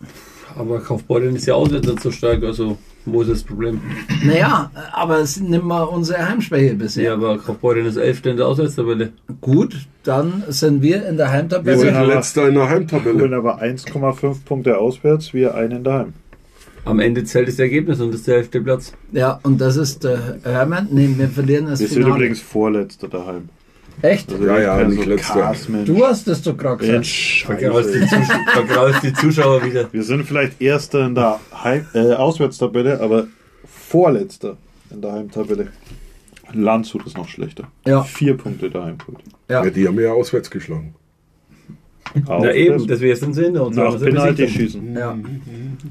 Aber Kaufbeuren ist ja auswärts nicht so stark, also wo ist das Problem? Naja, aber es nimmt mal unsere Heimschwäche bisher. Ja, aber Kaufbeuren ist 11. in der Auswärtstabelle. Gut, dann sind wir in der Wir Heimtabelle. sind aber- letzter in der Holen Heimtabelle. aber 1,5 Punkte auswärts, wir einen daheim. Am Ende zählt das Ergebnis und das ist der 11. Platz. Ja, und das ist der Hermann. Nee, wir verlieren das Wir sind Finale. übrigens Vorletzter daheim. Echt? Also Ja, ja, nicht letzter. Kasmensch. Du hast das doch gerade gesagt. Mensch, Vergraust die, Scheiße. Zus vergraust die Zuschauer wieder. Wir sind vielleicht Erster in der Heim äh, Auswärtstabelle, aber Vorletzter in der Heimtabelle. Landshut ist noch schlechter. Ja. Vier Punkte daheim. Ja. Ja, die haben ja auswärts geschlagen. Na eben, deswegen sind sie hinter uns. Nach Penalty schießen. Ja.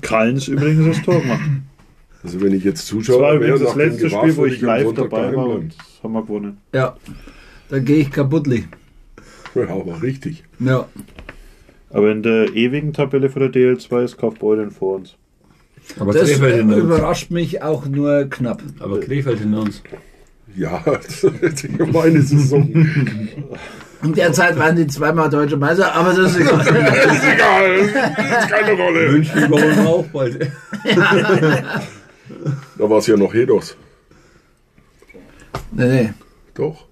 Kallens übrigens das Tor gemacht. Also wenn ich jetzt Das Zuschauer war wäre, übrigens das letzte Spiel, wo ich live dabei war und das haben wir gewonnen. ja. Da gehe ich kaputtli. Ja, aber richtig. Ja. Aber in der ewigen Tabelle für der DL2 ist Kaufbeuren vor uns. Aber Das Krefeld hinter uns. überrascht mich auch nur knapp. Aber Krefeld hinter uns. Ja, das ist meine Saison. In der Zeit waren die zweimal deutsche Meister, aber das ist egal. ist egal, spielt keine Rolle. München überholen wir auch bald. Da war es ja noch Hedos. nee, nee. Doch.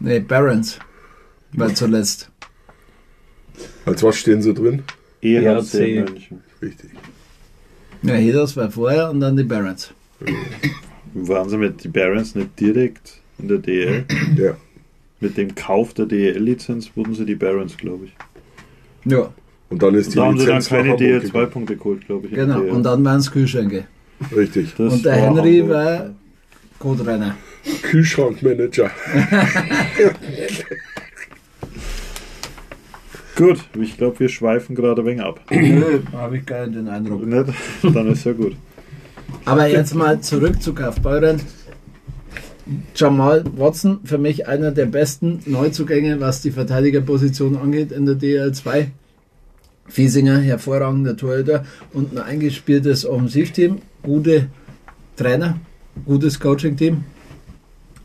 Nee, Barons. War zuletzt. Als was stehen sie drin? EHC EHC. München. Richtig. Ja, Hedos war vorher und dann die Barons. Waren sie mit den Barons nicht direkt in der DL? Ja. Mit dem Kauf der DL-Lizenz wurden sie die Barons, glaube ich. Ja, Und dann ist die Da haben sie dann Lizenz keine Hamburg DL2-Punkte geholt, glaube ich. genau. Und dann waren es Kühlschränke. Richtig. Das Und der Henry Hamburg. war Co-Trainer. Kühlschrankmanager. Gut, ich glaube, wir schweifen gerade ein wenig ab. Nö, habe ich gar nicht den Eindruck. Nicht? Dann ist ja gut. Aber jetzt mal zurück zu Kaufbeuren. Jamal Watson, für mich einer der besten Neuzugänge, was die Verteidigerposition angeht in der DL2. Fiesinger, hervorragender Torhüter und ein eingespieltes Offensivteam, gute Trainer, gutes Coaching-Team.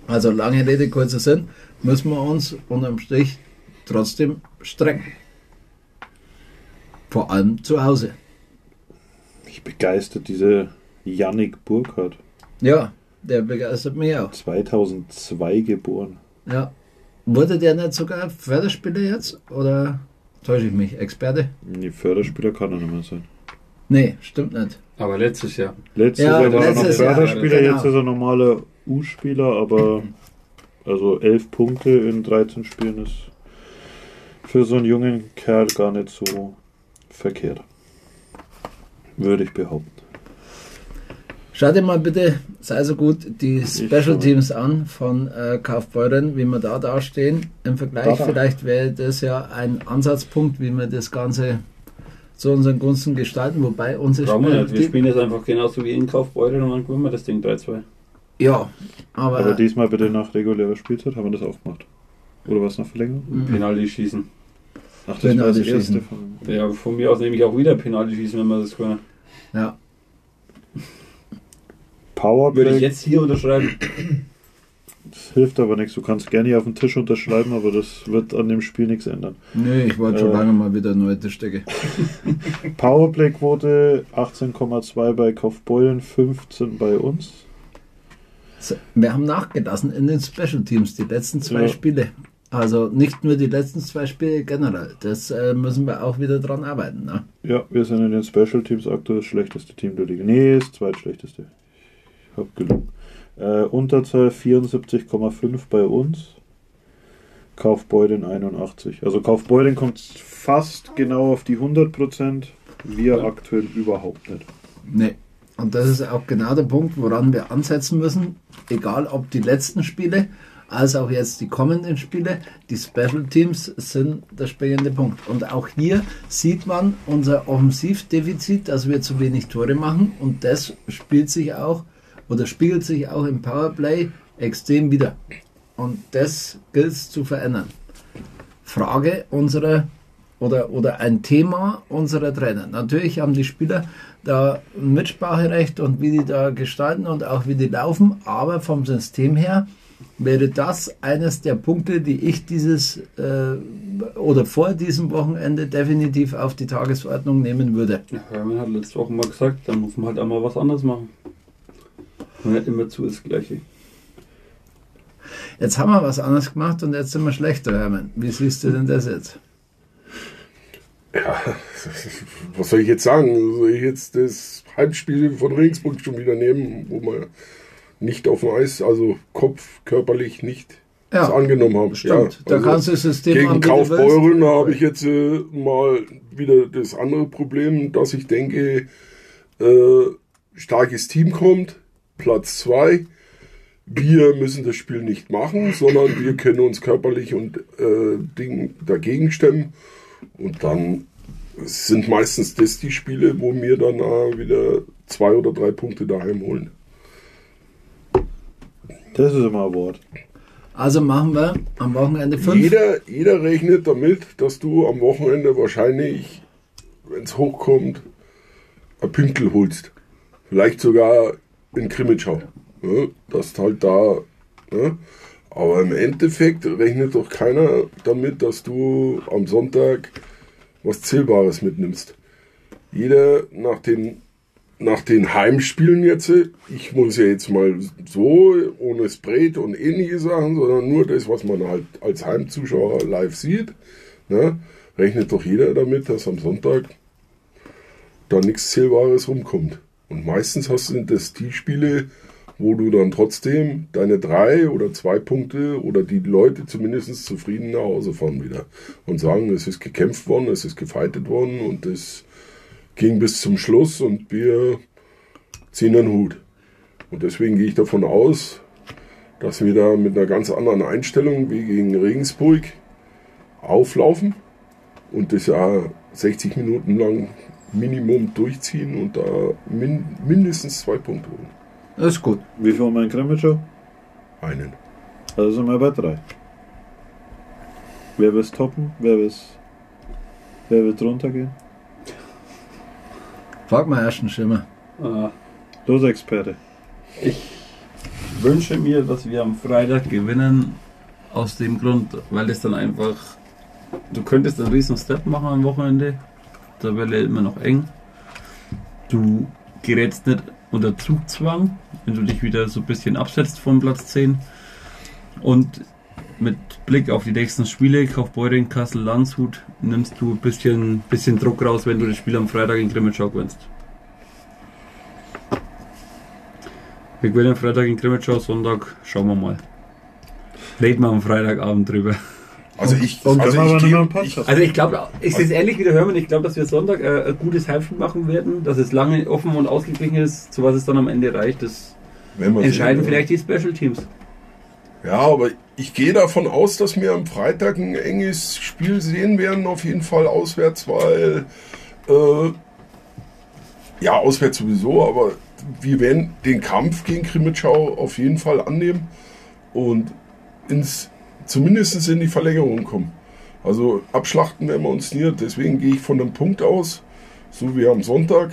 Also lange Rede, kurzer Sinn, müssen wir uns unterm Strich trotzdem strecken. Vor allem zu Hause. Ich begeistert diese Yannick Burkhardt. Ja, der begeistert mich auch. 2002 geboren. Ja. Wurde der nicht sogar Förderspieler jetzt? Oder täusche ich mich? Experte? Die Förderspieler kann er nicht mehr sein. Nee, stimmt nicht. Aber letztes Jahr. Letztes Ja, Jahr war er noch Förderspieler, genau. jetzt ist er normaler U-Spieler, aber also 11 Punkte in 13 Spielen ist für so einen jungen Kerl gar nicht so verkehrt. Würde ich behaupten. Schau dir mal bitte, sei so gut, die Special. Teams an von äh, Kaufbeuren, wie wir da dastehen. Im Vergleich, Da, da. vielleicht wäre das ja ein Ansatzpunkt, wie wir das Ganze zu unseren Gunsten gestalten, wobei unsere Brauchen wir nicht. Wir spielen jetzt einfach genauso wie in Kaufbeuren und dann gewinnen wir das Ding 3-2. Ja, aber, Aber diesmal bitte nach regulärer Spielzeit haben wir das auch gemacht. Oder was nach Verlängerung? Mhm. Penalty schießen. Ach, das war das Penalty erste schießen. von. Ja, von mir aus nehme ich auch wieder Penalty schießen, wenn wir das können. ja, Powerplay. Würde ich jetzt hier unterschreiben. Das hilft aber nichts. Du kannst gerne hier auf den Tisch unterschreiben, aber das wird an dem Spiel nichts ändern. nö, ich wollte schon Äh. lange mal wieder neue Tischdecke. Powerplay-Quote 18,2 bei Kaufbeuren, 15 bei uns. So, Wir haben nachgelassen in den Special Teams, die letzten zwei Ja. Spiele. Also nicht nur die letzten zwei Spiele generell. Das äh, müssen wir auch wieder dran arbeiten. Ne? Ja, wir sind in den Special Teams aktuell das schlechteste Team der Liga. Nee, das zweitschlechteste. Gelungen. Äh, Unterzahl 74,5 bei uns. Kaufbeuren 81. Also Kaufbeuren kommt fast genau auf die 100%. Wir aktuell überhaupt nicht. Nee. Und das ist auch genau der Punkt, woran wir ansetzen müssen. Egal ob die letzten Spiele, als auch jetzt die kommenden Spiele. Die Special Teams sind der springende Punkt. Und auch hier sieht man unser Offensivdefizit, dass wir zu wenig Tore machen. Und das spielt sich auch oder spiegelt sich auch im Powerplay extrem wieder. Und das gilt es zu verändern. Frage unserer oder, oder ein Thema unserer Trainer. Natürlich haben die Spieler da ein Mitspracherecht und wie die da gestalten und auch wie die laufen, aber vom System her wäre das eines der Punkte, die ich dieses äh, oder vor diesem Wochenende definitiv auf die Tagesordnung nehmen würde. Ja, Hermann hat letzte Woche mal gesagt, dann muss man halt einmal was anderes machen. Man immer zu das Gleiche. Jetzt haben wir was anderes gemacht und jetzt sind wir schlechter, Hermann. Wie siehst du denn das jetzt? Ja, was soll ich jetzt sagen? Soll ich jetzt das Heimspiel von Regensburg schon wieder nehmen, wo wir nicht auf dem Eis, also Kopf, körperlich nicht das angenommen haben? Stimmt, ja, da kannst du das System Gegen Kaufbeuren habe ich jetzt äh, mal wieder das andere Problem, dass ich denke, äh, starkes Team kommt, Platz zwei. Wir müssen das Spiel nicht machen, sondern wir können uns körperlich und äh, Ding dagegen stemmen. Und dann sind meistens das die Spiele, wo wir dann äh, wieder zwei oder drei Punkte daheim holen. Das ist immer ein Wort. Also machen wir am Wochenende fünf. Jeder, jeder rechnet damit, dass du am Wochenende wahrscheinlich, wenn es hochkommt, ein Pünktl holst. Vielleicht sogar in Krimitschau. Das halt da. Ne? Aber im Endeffekt rechnet doch keiner damit, dass du am Sonntag was Zählbares mitnimmst. Jeder nach den, nach den Heimspielen jetzt, ich muss ja jetzt mal so, ohne Spray und ähnliche Sachen, sondern nur das, was man halt als Heimzuschauer live sieht, ne, rechnet doch jeder damit, dass am Sonntag da nichts Zählbares rumkommt. Und meistens hast du das die Spiele, wo du dann trotzdem deine drei oder zwei Punkte oder die Leute zumindest zufrieden nach Hause fahren wieder und sagen, es ist gekämpft worden, es ist gefeitet worden und es ging bis zum Schluss und wir ziehen den Hut. Und deswegen gehe ich davon aus, dass wir da mit einer ganz anderen Einstellung wie gegen Regensburg auflaufen und das ja 60 Minuten lang Minimum durchziehen und da min mindestens zwei Punkte holen. Das ist gut. Wie viel haben wir in Krimitschau? Einen. Also sind wir bei drei. Wer will toppen? Wer will wer wird runtergehen? Frag mal ersten Schimmer. Äh, Los, Experte. ich wünsche mir, dass wir am Freitag gewinnen. Aus dem Grund, weil es dann einfach. Du könntest einen riesen Step machen am Wochenende. Tabelle immer noch eng. Du gerätst nicht unter Zugzwang, wenn du dich wieder so ein bisschen absetzt vom Platz 10. Und mit Blick auf die nächsten Spiele, Kaufbeuren, Kassel, Landshut, nimmst du ein bisschen, bisschen Druck raus, wenn du das Spiel am Freitag in Grimmitschau gewinnst. Wir gewinnen Freitag in Grimmitschau, Sonntag schauen wir mal. Reden wir am Freitagabend drüber. Also ich, also aber ich Podcast. Also ich glaube, ich sehe es ähnlich wie der Hörmann, ich glaube, dass wir Sonntag äh, ein gutes Heimspiel machen werden, dass es lange offen und ausgeglichen ist, zu was es dann am Ende reicht, das entscheiden sehen, vielleicht die Special Teams. Ja, aber ich gehe davon aus, dass wir am Freitag ein enges Spiel sehen werden, auf jeden Fall auswärts, weil äh, ja, auswärts sowieso, aber wir werden den Kampf gegen Krimitschau auf jeden Fall annehmen und ins, zumindest in die Verlängerung kommen. Also abschlachten werden wir uns nicht, deswegen gehe ich von einem Punkt aus, so wie am Sonntag.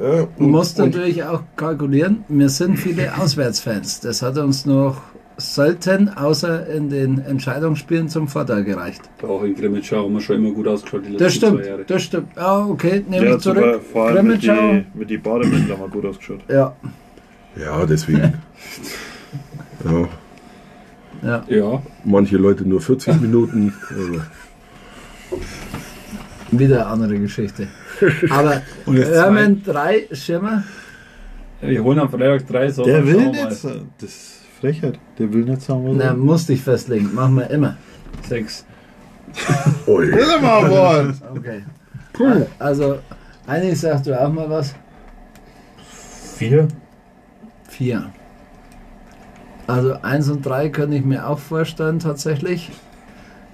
Ja, Du und- musst und- natürlich auch kalkulieren, wir sind viele Auswärtsfans. Das hat uns noch selten, außer in den Entscheidungsspielen, zum Vorteil gereicht. Auch in Grimmitschau haben wir schon immer gut ausgeschaut die letzten Das stimmt, zwei Jahre. das stimmt. Ah, okay, nehme Ja, ich zurück. Vor allem mit Grimmitschau. die, mit die Bademäntel haben wir gut ausgeschaut. Ja, Ja, deswegen. ja. Ja. Ja, Manche Leute nur 40 Minuten. Also, Wieder eine andere Geschichte. Aber Hermann, drei Schimmer. wir holen am Freitag drei Sonntag. Der will nicht. Das ist Frechheit. Der will nicht sagen, was Na, musst dich festlegen. Machen wir immer. Sechs. ui. will. mal Wort. Okay. Also, einig sagst du auch mal was? Vier. Vier. Also eins und drei könnte ich mir auch vorstellen tatsächlich.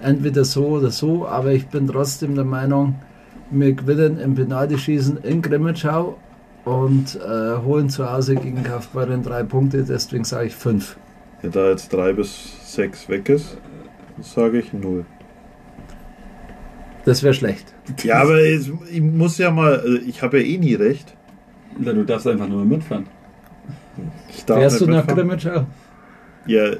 Entweder so oder so, aber ich bin trotzdem der Meinung, wir gewinnen im Penaltyschießen in Grimmitschau und äh, holen zu Hause gegen Kaufbeuren drei Punkte, deswegen sage ich fünf. Ja, da jetzt drei bis sechs weg ist, sage ich null. Das wäre schlecht. Ja, aber jetzt, ich muss ja mal, also ich habe ja eh nie recht. Na, du darfst einfach nur mitfahren. Ich darf Wärst du nicht nach mitfahren. Grimmitschau? Ja,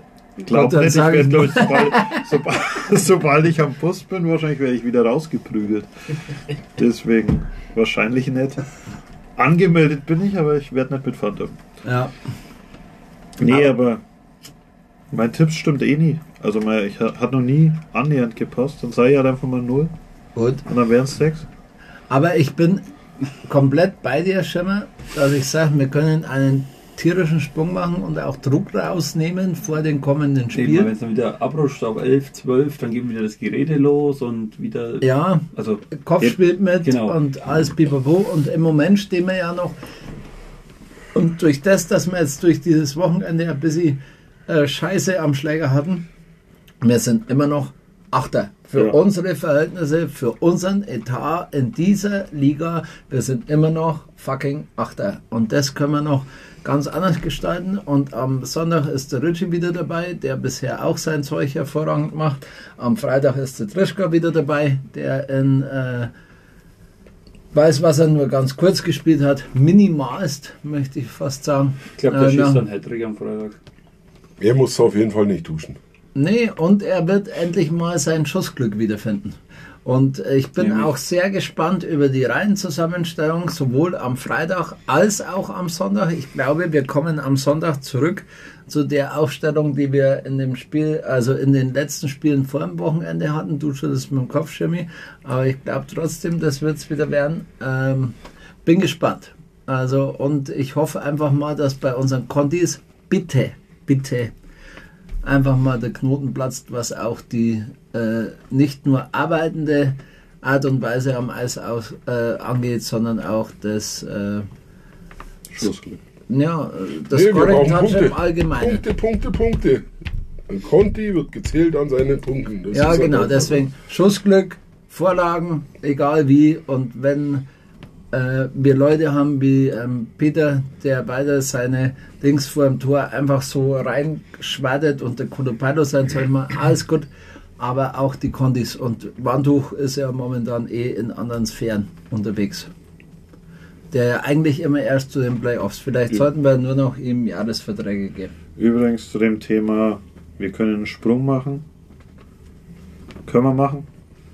glaub Gut, dann nicht, ich werde, glaube ich, sobald, sobald, sobald ich am Bus bin, wahrscheinlich werde ich wieder rausgeprügelt. Deswegen wahrscheinlich nicht. Angemeldet bin ich, aber ich werde nicht mitfahren dürfen. Ja. Nee, aber mein Tipp stimmt eh nie. Also mein, ich ha- hat noch nie annähernd gepasst. Dann sei ja halt einfach mal null Gut. und dann wären es sechs. Aber ich bin komplett bei dir, Schimmer, dass ich sage, wir können einen tierischen Sprung machen und auch Druck rausnehmen vor den kommenden Wenn Spielen. es dann wieder abrutscht auf 11, 12, dann geht wieder das Gerede los und wieder. Ja, Also, Kopf Ja, spielt mit genau. und alles pipapo. Und im Moment stehen wir ja noch. Und durch das, dass wir jetzt durch dieses Wochenende ein bisschen äh, Scheiße am Schläger hatten, wir sind immer noch Achter. Für Ja. unsere Verhältnisse, für unseren Etat in dieser Liga, wir sind immer noch fucking Achter. Und das können wir noch ganz anders gestalten. Und am Sonntag ist der Ritchie wieder dabei, der bisher auch sein Zeug hervorragend macht. Am Freitag ist der Trischka wieder dabei, der in äh, weiß, was er nur ganz kurz gespielt hat. Minimalst, möchte ich fast sagen. ich glaube, der Äh, schießt dann Hattrick am Freitag. Er muss auf jeden Fall nicht duschen. Nee, und er wird endlich mal sein Schussglück wiederfinden. Und ich bin Nämlich? auch sehr gespannt über die Reihenzusammenstellung, sowohl am Freitag als auch am Sonntag. Ich glaube, wir kommen am Sonntag zurück zu der Aufstellung, die wir in dem Spiel, also in den letzten Spielen vor dem Wochenende hatten. Du schüttelst mit dem Kopf, Schirmi. Aber ich glaube trotzdem, das wird es wieder werden. Ähm, bin gespannt. Also, und ich hoffe einfach mal, dass bei unseren Contis bitte, bitte einfach mal der Knoten platzt, was auch die äh, nicht nur arbeitende Art und Weise am Eis aus, äh, angeht, sondern auch das, äh, Schlussglück. ja, das Nee, Scoring Touch Punkte. im Allgemeinen. Punkte, Punkte, Punkte. Ein Conti wird gezählt an seinen Punkten. Das Ja, genau, deswegen Schussglück, Vorlagen, egal wie. Und wenn äh, wir Leute haben wie ähm, Peter, der weiter seine Dings vor dem Tor einfach so reinschwadet und der Kulopalo sein soll, mal alles gut. Aber auch die Kondis. Und Wandtuch ist ja momentan eh in anderen Sphären unterwegs. Der ja eigentlich immer erst zu den Playoffs. Vielleicht Ja. sollten wir nur noch ihm Jahresverträge geben. Übrigens zu dem Thema, wir können einen Sprung machen. Können wir machen.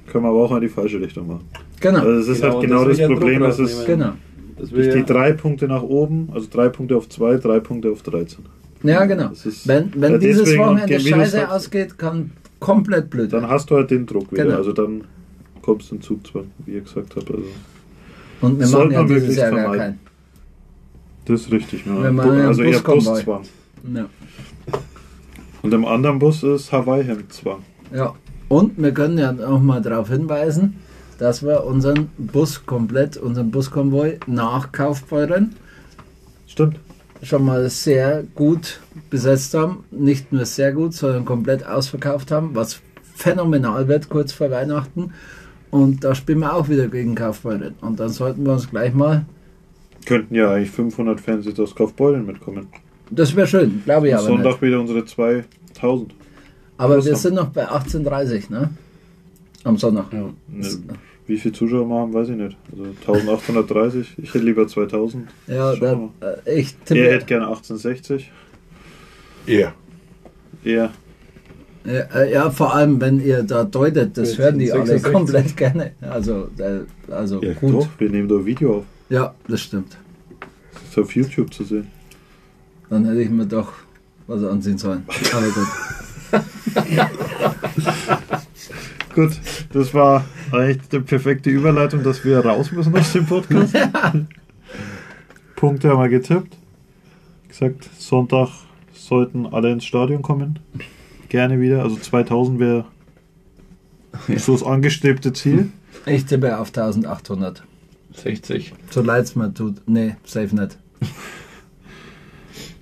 Können wir aber auch in die falsche Richtung machen. Genau. Also es ist Genau, halt genau das das ich ja Problem, Druck es genau. Das durch ja, die drei Punkte nach oben, also drei Punkte auf zwei, drei Punkte auf 13. Ja, genau. Das ist- Wenn, wenn Ja, dieses Wochenende scheiße ausgeht, kann komplett blöd Dann hast du halt den Druck wieder. Genau. Also dann kommst du in Zugzwang, wie ihr gesagt habt. Also Und wir machen ja dieses möglichst Jahr gar vermeiden. das ist richtig. Ne? Wir machen ja also eher Buskonvoi. Buszwang. keinen. Ja. Und im anderen Bus ist Hawaii-Hemd-Zwang. ja. Und wir können ja auch mal darauf hinweisen, dass wir unseren Bus komplett, unseren Buskonvoi nach Kaufbeuren Stimmt. schon mal sehr gut besetzt haben. Nicht nur sehr gut, sondern komplett ausverkauft haben, was phänomenal wird kurz vor Weihnachten. Und da spielen wir auch wieder gegen Kaufbeuren. Und dann sollten wir uns gleich mal, Könnten ja eigentlich 500 Fans jetzt aus Kaufbeuren mitkommen. das wäre schön, glaube ich Am aber Sonntag nicht. wieder unsere 2000. Aber wir haben- sind noch bei 18.30 ne? Am Sonntag. ja. Ne, Wie viele Zuschauer wir haben, weiß ich nicht. Also 1830. Ich hätte lieber 2000. Ja, da, äh, ich Er tippe. hätte gerne 1860. Er. Ja, Er. äh, ja, vor allem, wenn ihr da deutet, das hören die alle 66. komplett gerne. Also, äh, also Ja, gut. doch, wir nehmen da ein Video auf. Ja, das stimmt. Das ist auf YouTube zu sehen. Dann hätte ich mir doch was anziehen sollen. Aber gut. Gut, das war eigentlich die perfekte Überleitung, dass wir raus müssen aus dem Podcast. Punkte haben wir getippt. Gesagt, Sonntag sollten alle ins Stadion kommen. Gerne wieder. Also 2000 wäre so das angestrebte Ziel. Ich tippe auf 1800. 60. So leid es mir tut. Nee, safe nicht.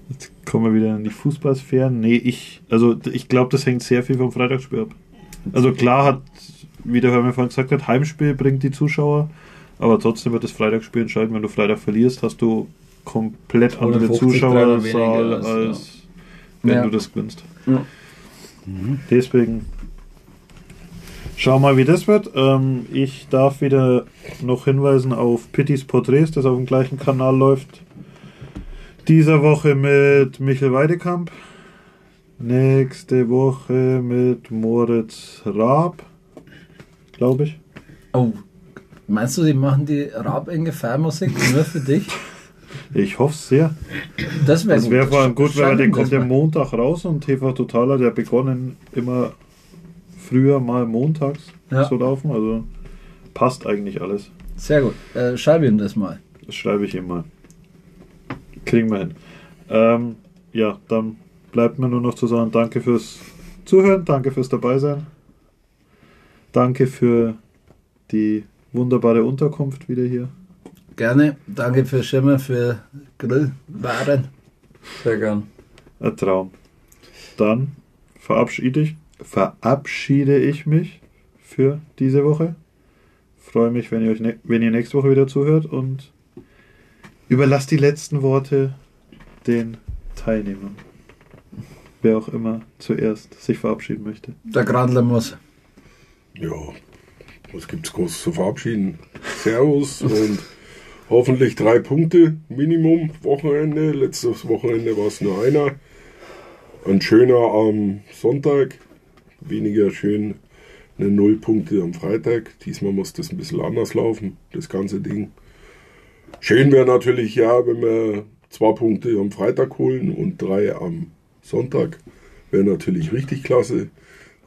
Jetzt kommen wir wieder in die Fußballsphären. Nee, ich, also ich glaube, das hängt sehr viel vom Freitagsspiel ab. Also klar hat, wie der Hörmer vorhin gesagt hat, Heimspiel bringt die Zuschauer, aber trotzdem wird das Freitagsspiel entscheiden. Wenn du Freitag verlierst, hast du komplett andere 150, 300 weniger Zuschauerzahl, als, als wenn Ja. du das gewinnst. Ja. Deswegen schau mal, wie das wird. Ähm, ich darf wieder noch hinweisen auf Pittys Porträts, das auf dem gleichen Kanal läuft. Dieser Woche mit Michael Weidekamp. Nächste Woche mit Moritz Raab, glaube ich. Oh, meinst du, die machen die Raab-Enge-Musik nur für dich? Ich hoffe sehr. Das wäre wäre vor allem gut, weil der kommt ja. Montag raus und TV Total hat ja begonnen, immer früher mal montags Ja. zu laufen. Also passt eigentlich alles. Sehr gut. Äh, schreib ihm das mal. Das schreibe ich ihm mal. Kriegen wir hin. Ähm, ja, dann bleibt mir nur noch zu sagen, danke fürs Zuhören, danke fürs Dabeisein. Danke für die wunderbare Unterkunft wieder hier. Gerne. Danke für Schimmer, für Grillwaren. Sehr gern. Ein Traum. Dann verabschiede ich, verabschiede ich mich für diese Woche. Freue mich, wenn ihr, euch ne wenn ihr nächste Woche wieder zuhört und überlasst die letzten Worte den Teilnehmern. Wer auch immer zuerst sich verabschieden möchte. Der Grandler muss. Ja, was gibt's groß zu verabschieden? Servus und hoffentlich drei Punkte Minimum Wochenende. Letztes Wochenende war es nur einer. Ein schöner am Sonntag, weniger schön eine Null Punkte am Freitag. Diesmal muss das ein bisschen anders laufen, das ganze Ding. Schön wäre natürlich ja, wenn wir zwei Punkte am Freitag holen und drei am Sonntag. Wäre natürlich richtig klasse.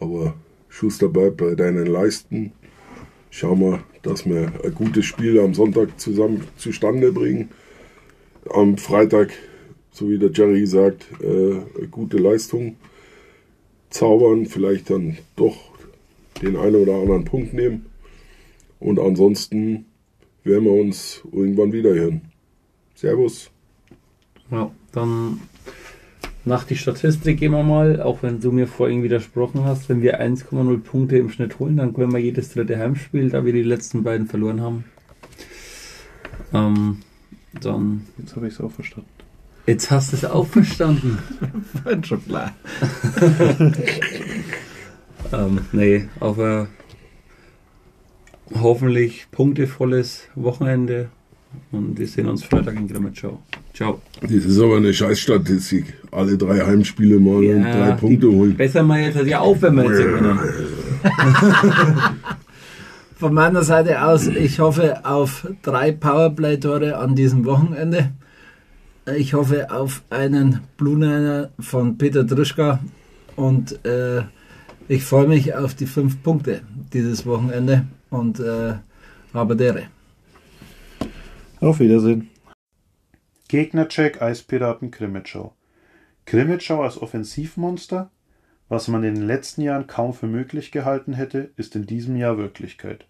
Aber Schuster bleibt bei deinen Leisten. Schauen wir, dass wir ein gutes Spiel am Sonntag zusammen zustande bringen. Am Freitag, so wie der Jerry sagt, äh, eine gute Leistung zaubern. Vielleicht dann doch den einen oder anderen Punkt nehmen. Und ansonsten werden wir uns irgendwann wieder hören. Servus. Ja, dann nach die Statistik gehen wir mal, auch wenn du mir vorhin widersprochen hast, wenn wir 1,0 Punkte im Schnitt holen, dann können wir jedes dritte Heimspiel, da wir die letzten beiden verloren haben. Ähm, dann. Jetzt habe ich es auch verstanden. Jetzt hast du es auch verstanden. Schon klar. ähm, nee, aber hoffentlich punktevolles Wochenende und wir sehen uns Freitag in Grimmitschau. Ciao. Das ist aber eine Scheißstatistik. Alle drei Heimspiele mal und Ja, drei Punkte holen. Besser mal jetzt ja auf, wenn wir jetzt gewinnen. Von meiner Seite aus, ich hoffe auf drei Powerplay-Tore an diesem Wochenende. Ich hoffe auf einen Blue Niner von Peter Drischka und äh, ich freue mich auf die fünf Punkte dieses Wochenende und äh, habe dere. Auf Wiedersehen. Gegnercheck Eispiraten Krimitschau. Krimitschau als Offensivmonster? Was man in den letzten Jahren kaum für möglich gehalten hätte, ist in diesem Jahr Wirklichkeit.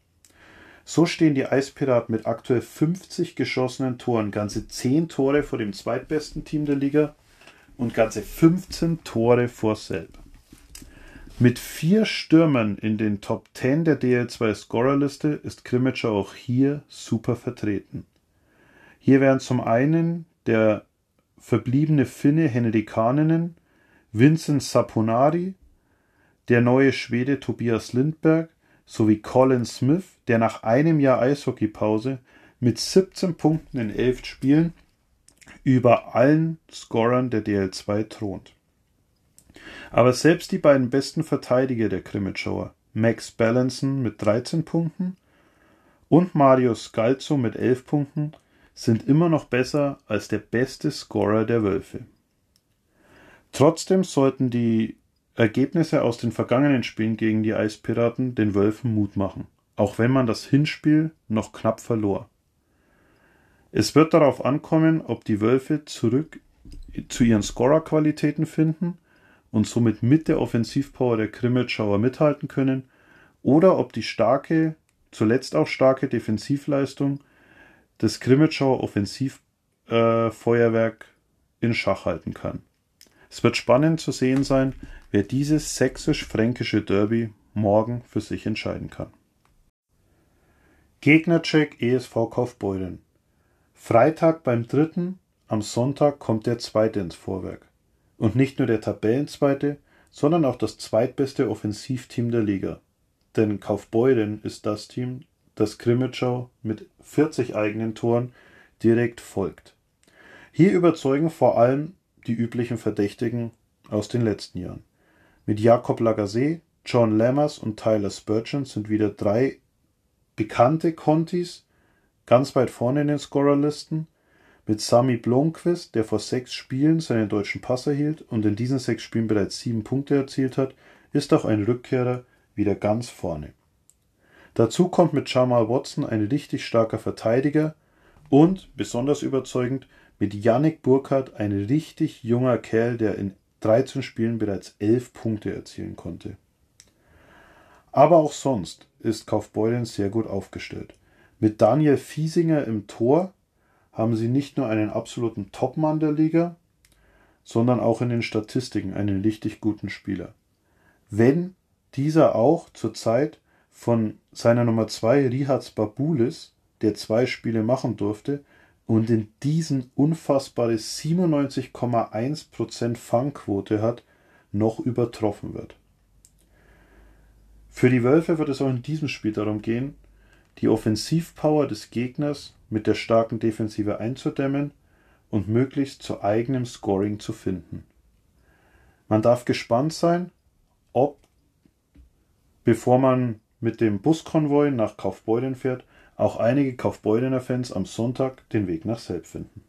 So stehen die Eispiraten mit aktuell 50 geschossenen Toren, ganze 10 Tore vor dem zweitbesten Team der Liga und ganze 15 Tore vor Selb. Mit vier Stürmern in den Top 10 der DL2 Scorerliste ist Krimitschau auch hier super vertreten. Hier wären zum einen der verbliebene Finne Henrik Kaaninen, Vincent Saponari, der neue Schwede Tobias Lindberg sowie Colin Smith, der nach einem Jahr Eishockeypause mit 17 Punkten in 11 Spielen über allen Scorern der DL2 thront. Aber selbst die beiden besten Verteidiger der Krimitschauer, Max Balanson mit 13 Punkten und Mario Scalzo mit 11 Punkten, sind immer noch besser als der beste Scorer der Wölfe. Trotzdem sollten die Ergebnisse aus den vergangenen Spielen gegen die Eispiraten den Wölfen Mut machen, auch wenn man das Hinspiel noch knapp verlor. Es wird darauf ankommen, ob die Wölfe zurück zu ihren Scorerqualitäten finden und somit mit der Offensivpower der Krimitschauer mithalten können, oder ob die starke, zuletzt auch starke Defensivleistung des Krimitschauer Offensivfeuerwerk äh, in Schach halten kann. Es wird spannend zu sehen sein, wer dieses sächsisch-fränkische Derby morgen für sich entscheiden kann. Gegnercheck ESV Kaufbeuren. Freitag beim dritten, am Sonntag kommt der zweite ins Vorwerk. Und nicht nur der Tabellenzweite, sondern auch das zweitbeste Offensivteam der Liga. Denn Kaufbeuren ist das Team, das Krimitschau mit 40 eigenen Toren direkt folgt. Hier überzeugen vor allem die üblichen Verdächtigen aus den letzten Jahren. Mit Jakob Lagasse, John Lammers und Tyler Spurgeon sind wieder drei bekannte Contis ganz weit vorne in den Scorerlisten. Mit Sami Blomqvist, der vor sechs Spielen seinen deutschen Pass erhielt und in diesen sechs Spielen bereits sieben Punkte erzielt hat, ist auch ein Rückkehrer wieder ganz vorne. Dazu kommt mit Jamal Watson ein richtig starker Verteidiger und, besonders überzeugend, mit Yannick Burkhardt ein richtig junger Kerl, der in 13 Spielen bereits 11 Punkte erzielen konnte. Aber auch sonst ist Kaufbeuren sehr gut aufgestellt. Mit Daniel Fiesinger im Tor haben sie nicht nur einen absoluten Topmann der Liga, sondern auch in den Statistiken einen richtig guten Spieler. Wenn dieser auch zurzeit von seiner Nummer 2 Rihads Babulis, der zwei Spiele machen durfte, und in diesen unfassbare 97,1% Fangquote hat, noch übertroffen wird. Für die Wölfe wird es auch in diesem Spiel darum gehen, die Offensivpower des Gegners mit der starken Defensive einzudämmen und möglichst zu eigenem Scoring zu finden. Man darf gespannt sein, ob, bevor man mit dem Buskonvoi nach Kaufbeuren fährt, auch einige Kaufbeurener Fans am Sonntag den Weg nach Selb finden.